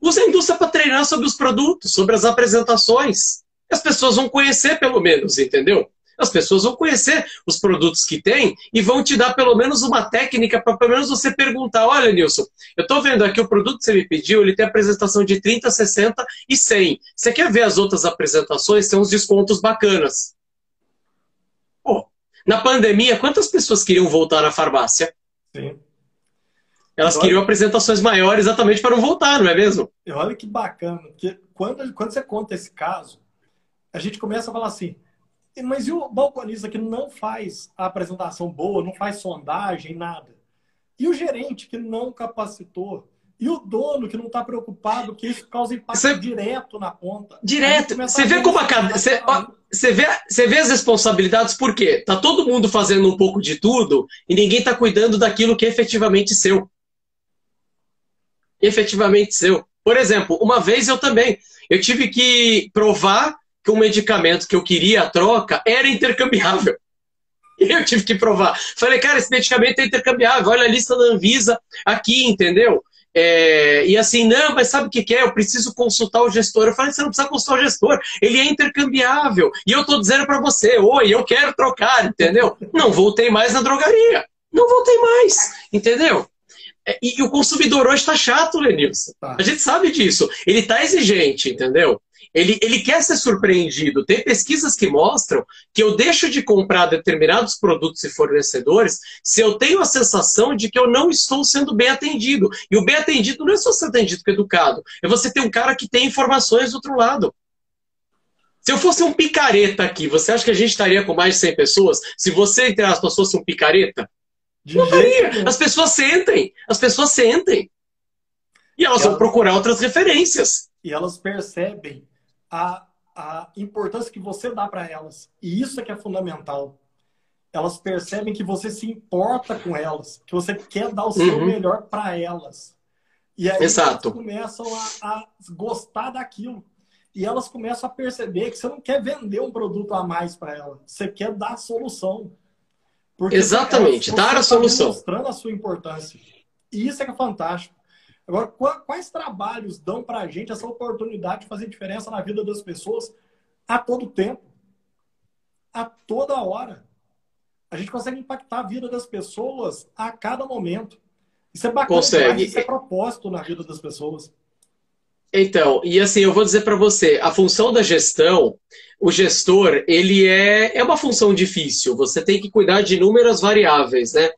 Use a indústria para treinar sobre os produtos, sobre as apresentações. As pessoas vão conhecer pelo menos, entendeu? as pessoas vão conhecer os produtos que tem e vão te dar pelo menos uma técnica para pelo menos você perguntar: olha, Nilson, eu estou vendo aqui o produto que você me pediu, ele tem apresentação de 30, 60 e 100. Você quer ver as outras apresentações? Tem uns descontos bacanas. Pô, na pandemia, quantas pessoas queriam voltar à farmácia? Sim. Elas olha, queriam apresentações maiores exatamente para não voltar, não é mesmo? Olha que bacana, porque quando, quando você conta esse caso, a gente começa a falar assim: mas e o balconista que não faz a apresentação boa, não faz sondagem, nada? E o gerente que não capacitou? E o dono que não está preocupado que isso causa impacto você... direto na conta? Direto. Você vê como a cada... você, vê, você vê as responsabilidades por quê? Tá todo mundo fazendo um pouco de tudo e ninguém está cuidando daquilo que é efetivamente seu. Efetivamente seu. Por exemplo, uma vez eu também, eu tive que provar que o medicamento que eu queria a troca era intercambiável. Eu tive que provar. Falei, cara, esse medicamento é intercambiável, olha a lista da Anvisa aqui, entendeu? É, e assim, não, mas sabe o que, que, é? Eu preciso consultar o gestor. Eu falei, você não precisa consultar o gestor, ele é intercambiável. E eu estou dizendo para você, oi, eu quero trocar, entendeu? Não voltei mais na drogaria. Não voltei mais, entendeu? É, e, e o consumidor hoje está chato, Lenilson. Tá. A gente sabe disso. Ele está exigente, entendeu? Ele, ele quer ser surpreendido. Tem pesquisas que mostram que eu deixo de comprar determinados produtos e fornecedores se eu tenho a sensação de que eu não estou sendo bem atendido. E o bem atendido não é só ser atendido com educado, é você ter um cara que tem informações do outro lado. Se eu fosse um picareta aqui, você acha que a gente estaria com mais de 100 pessoas? Se você, entre aspas, fosse um picareta? De não estaria. As pessoas sentem. As pessoas sentem. E elas, e elas vão procurar outras referências. E elas percebem a, a importância que você dá para elas. E isso é que é fundamental. Elas percebem que você se importa com elas, que você quer dar o seu uhum. melhor para elas. E aí Exato. elas começam a, a gostar daquilo. E elas começam a perceber que você não quer vender um produto a mais para ela, você quer dar a solução. Porque Exatamente, dar a tá solução. Mostrando a sua importância. E isso é que é fantástico. Agora, quais trabalhos dão para a gente essa oportunidade de fazer diferença na vida das pessoas a todo tempo? A toda hora. A gente consegue impactar a vida das pessoas a cada momento. Isso é bacana, consegue. isso é propósito na vida das pessoas. Então, e assim, eu vou dizer para você, a função da gestão, o gestor, ele é, é uma função difícil. Você tem que cuidar de inúmeras variáveis, né?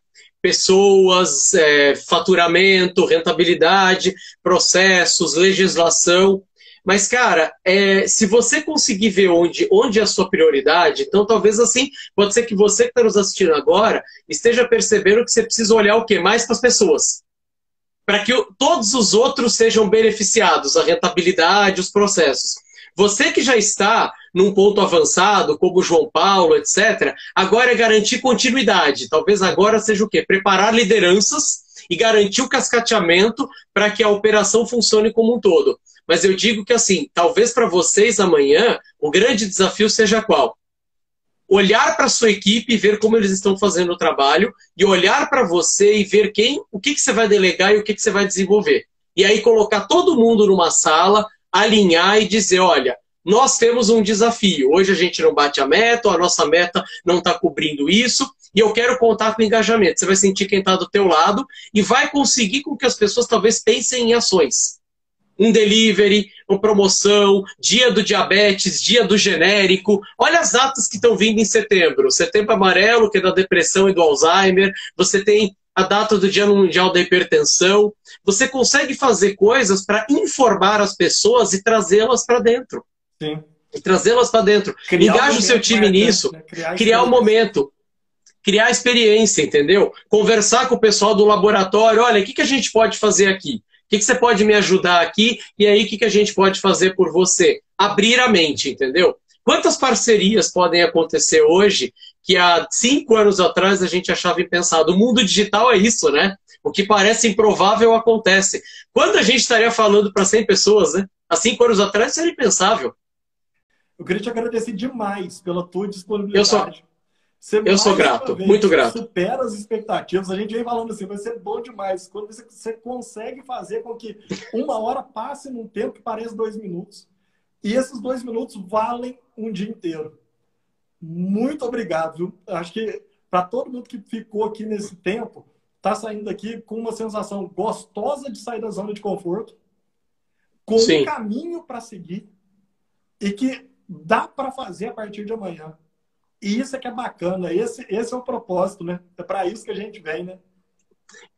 Pessoas, é, faturamento, rentabilidade, processos, legislação. Mas, cara, é, se você conseguir ver onde, onde é a sua prioridade, então talvez assim, pode ser que você que está nos assistindo agora esteja percebendo que você precisa olhar o que mais para as pessoas. Para que todos os outros sejam beneficiados, a rentabilidade, os processos. Você que já está num ponto avançado, como o João Paulo, etc. Agora é garantir continuidade. Talvez agora seja o quê? Preparar lideranças e garantir o cascateamento para que a operação funcione como um todo. Mas eu digo que assim, talvez para vocês amanhã o grande desafio seja qual? Olhar para a sua equipe e ver como eles estão fazendo o trabalho e olhar para você e ver quem, o que, que você vai delegar e o que, que você vai desenvolver. E aí colocar todo mundo numa sala, alinhar e dizer, olha, nós temos um desafio. Hoje a gente não bate a meta, a nossa meta não está cobrindo isso, e eu quero contar com engajamento. Você vai sentir quem está do teu lado e vai conseguir com que as pessoas talvez pensem em ações um delivery, uma promoção, dia do diabetes, dia do genérico. Olha as datas que estão vindo em setembro. Setembro amarelo, que é da depressão e do Alzheimer. Você tem a data do Dia Mundial da Hipertensão. Você consegue fazer coisas para informar as pessoas e trazê-las para dentro. Sim. E trazê-las para dentro. Criar Engaje um o seu time nisso. Né? Criar, criar um momento criar experiência, entendeu? Conversar com o pessoal do laboratório, olha, o que, que a gente pode fazer aqui? que, que você pode me ajudar aqui? E aí, o que, que a gente pode fazer por você? Abrir a mente, entendeu? Quantas parcerias podem acontecer hoje que há cinco anos atrás a gente achava impensado? O mundo digital é isso, né? O que parece improvável acontece. Quando a gente estaria falando para 100 pessoas, né? Há cinco anos atrás isso era impensável. Eu queria te agradecer demais pela tua disponibilidade. Eu sou... Você eu sou grato, vez, muito grato. Supera as expectativas. A gente vem falando assim, vai ser bom demais. Quando você, você consegue fazer com que uma hora passe num tempo que pareça dois minutos. E esses dois minutos valem um dia inteiro. Muito obrigado, viu? Acho que para todo mundo que ficou aqui nesse tempo, está saindo aqui com uma sensação gostosa de sair da zona de conforto, com Sim. um caminho para seguir e que dá para fazer a partir de amanhã. E isso é que é bacana, esse, esse é o propósito, né? É para isso que a gente vem, né?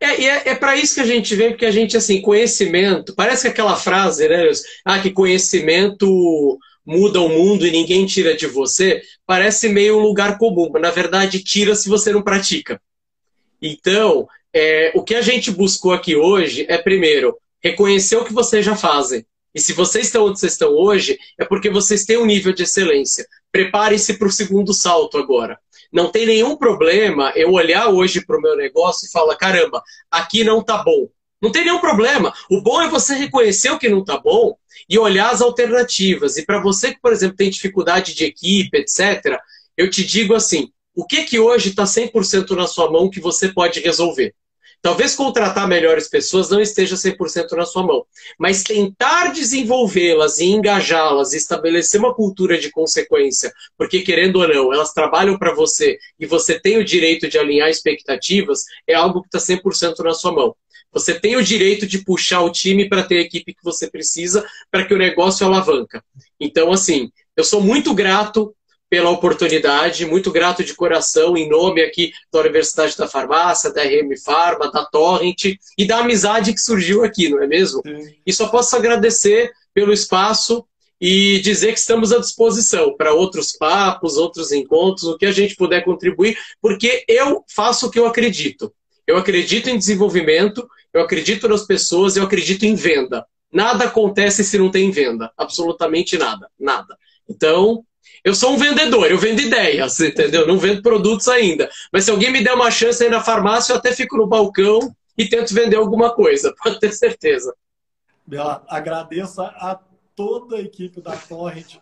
É, é, é para isso que a gente vem, porque a gente, assim, conhecimento, parece que aquela frase, né? Ah, que conhecimento muda o mundo e ninguém tira de você, parece meio um lugar comum, mas na verdade tira se você não pratica. Então, é, o que a gente buscou aqui hoje é, primeiro, reconhecer o que vocês já fazem. E se vocês estão onde vocês estão hoje, é porque vocês têm um nível de excelência. Preparem-se para o segundo salto agora. Não tem nenhum problema eu olhar hoje para o meu negócio e falar: caramba, aqui não está bom. Não tem nenhum problema. O bom é você reconhecer o que não está bom e olhar as alternativas. E para você que, por exemplo, tem dificuldade de equipe, etc., eu te digo assim: o que que hoje está 100% na sua mão que você pode resolver? Talvez contratar melhores pessoas não esteja 100% na sua mão, mas tentar desenvolvê-las e engajá-las, estabelecer uma cultura de consequência, porque querendo ou não, elas trabalham para você e você tem o direito de alinhar expectativas, é algo que está 100% na sua mão. Você tem o direito de puxar o time para ter a equipe que você precisa para que o negócio alavanca. Então, assim, eu sou muito grato pela oportunidade, muito grato de coração, em nome aqui da Universidade da Farmácia, da RM Pharma, da Torrent e da amizade que surgiu aqui, não é mesmo? Sim. E só posso agradecer pelo espaço e dizer que estamos à disposição para outros papos, outros encontros, o que a gente puder contribuir, porque eu faço o que eu acredito. Eu acredito em desenvolvimento, eu acredito nas pessoas, eu acredito em venda. Nada acontece se não tem venda, absolutamente nada, nada. Então, eu sou um vendedor, eu vendo ideias, entendeu? Não vendo produtos ainda. Mas se alguém me der uma chance aí na farmácia, eu até fico no balcão e tento vender alguma coisa, pode ter certeza. Bela, agradeço a toda a equipe da Torrent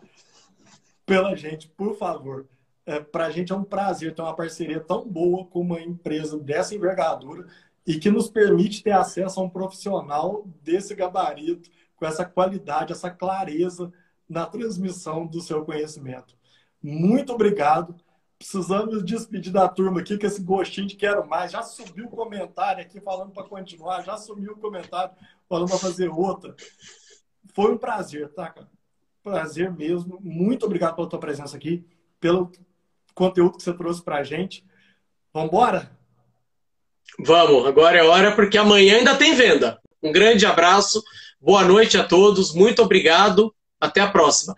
pela gente, por favor. É, Para a gente é um prazer ter uma parceria tão boa com uma empresa dessa envergadura e que nos permite ter acesso a um profissional desse gabarito, com essa qualidade, essa clareza na transmissão do seu conhecimento. Muito obrigado. Precisamos despedir da turma aqui com esse gostinho de quero mais. Já subiu o comentário aqui falando para continuar, já sumiu o comentário falando para fazer outra. Foi um prazer, tá, cara? Prazer mesmo. Muito obrigado pela tua presença aqui, pelo conteúdo que você trouxe para a gente. Vamos embora? Vamos, agora é hora porque amanhã ainda tem venda. Um grande abraço, boa noite a todos, muito obrigado até a próxima.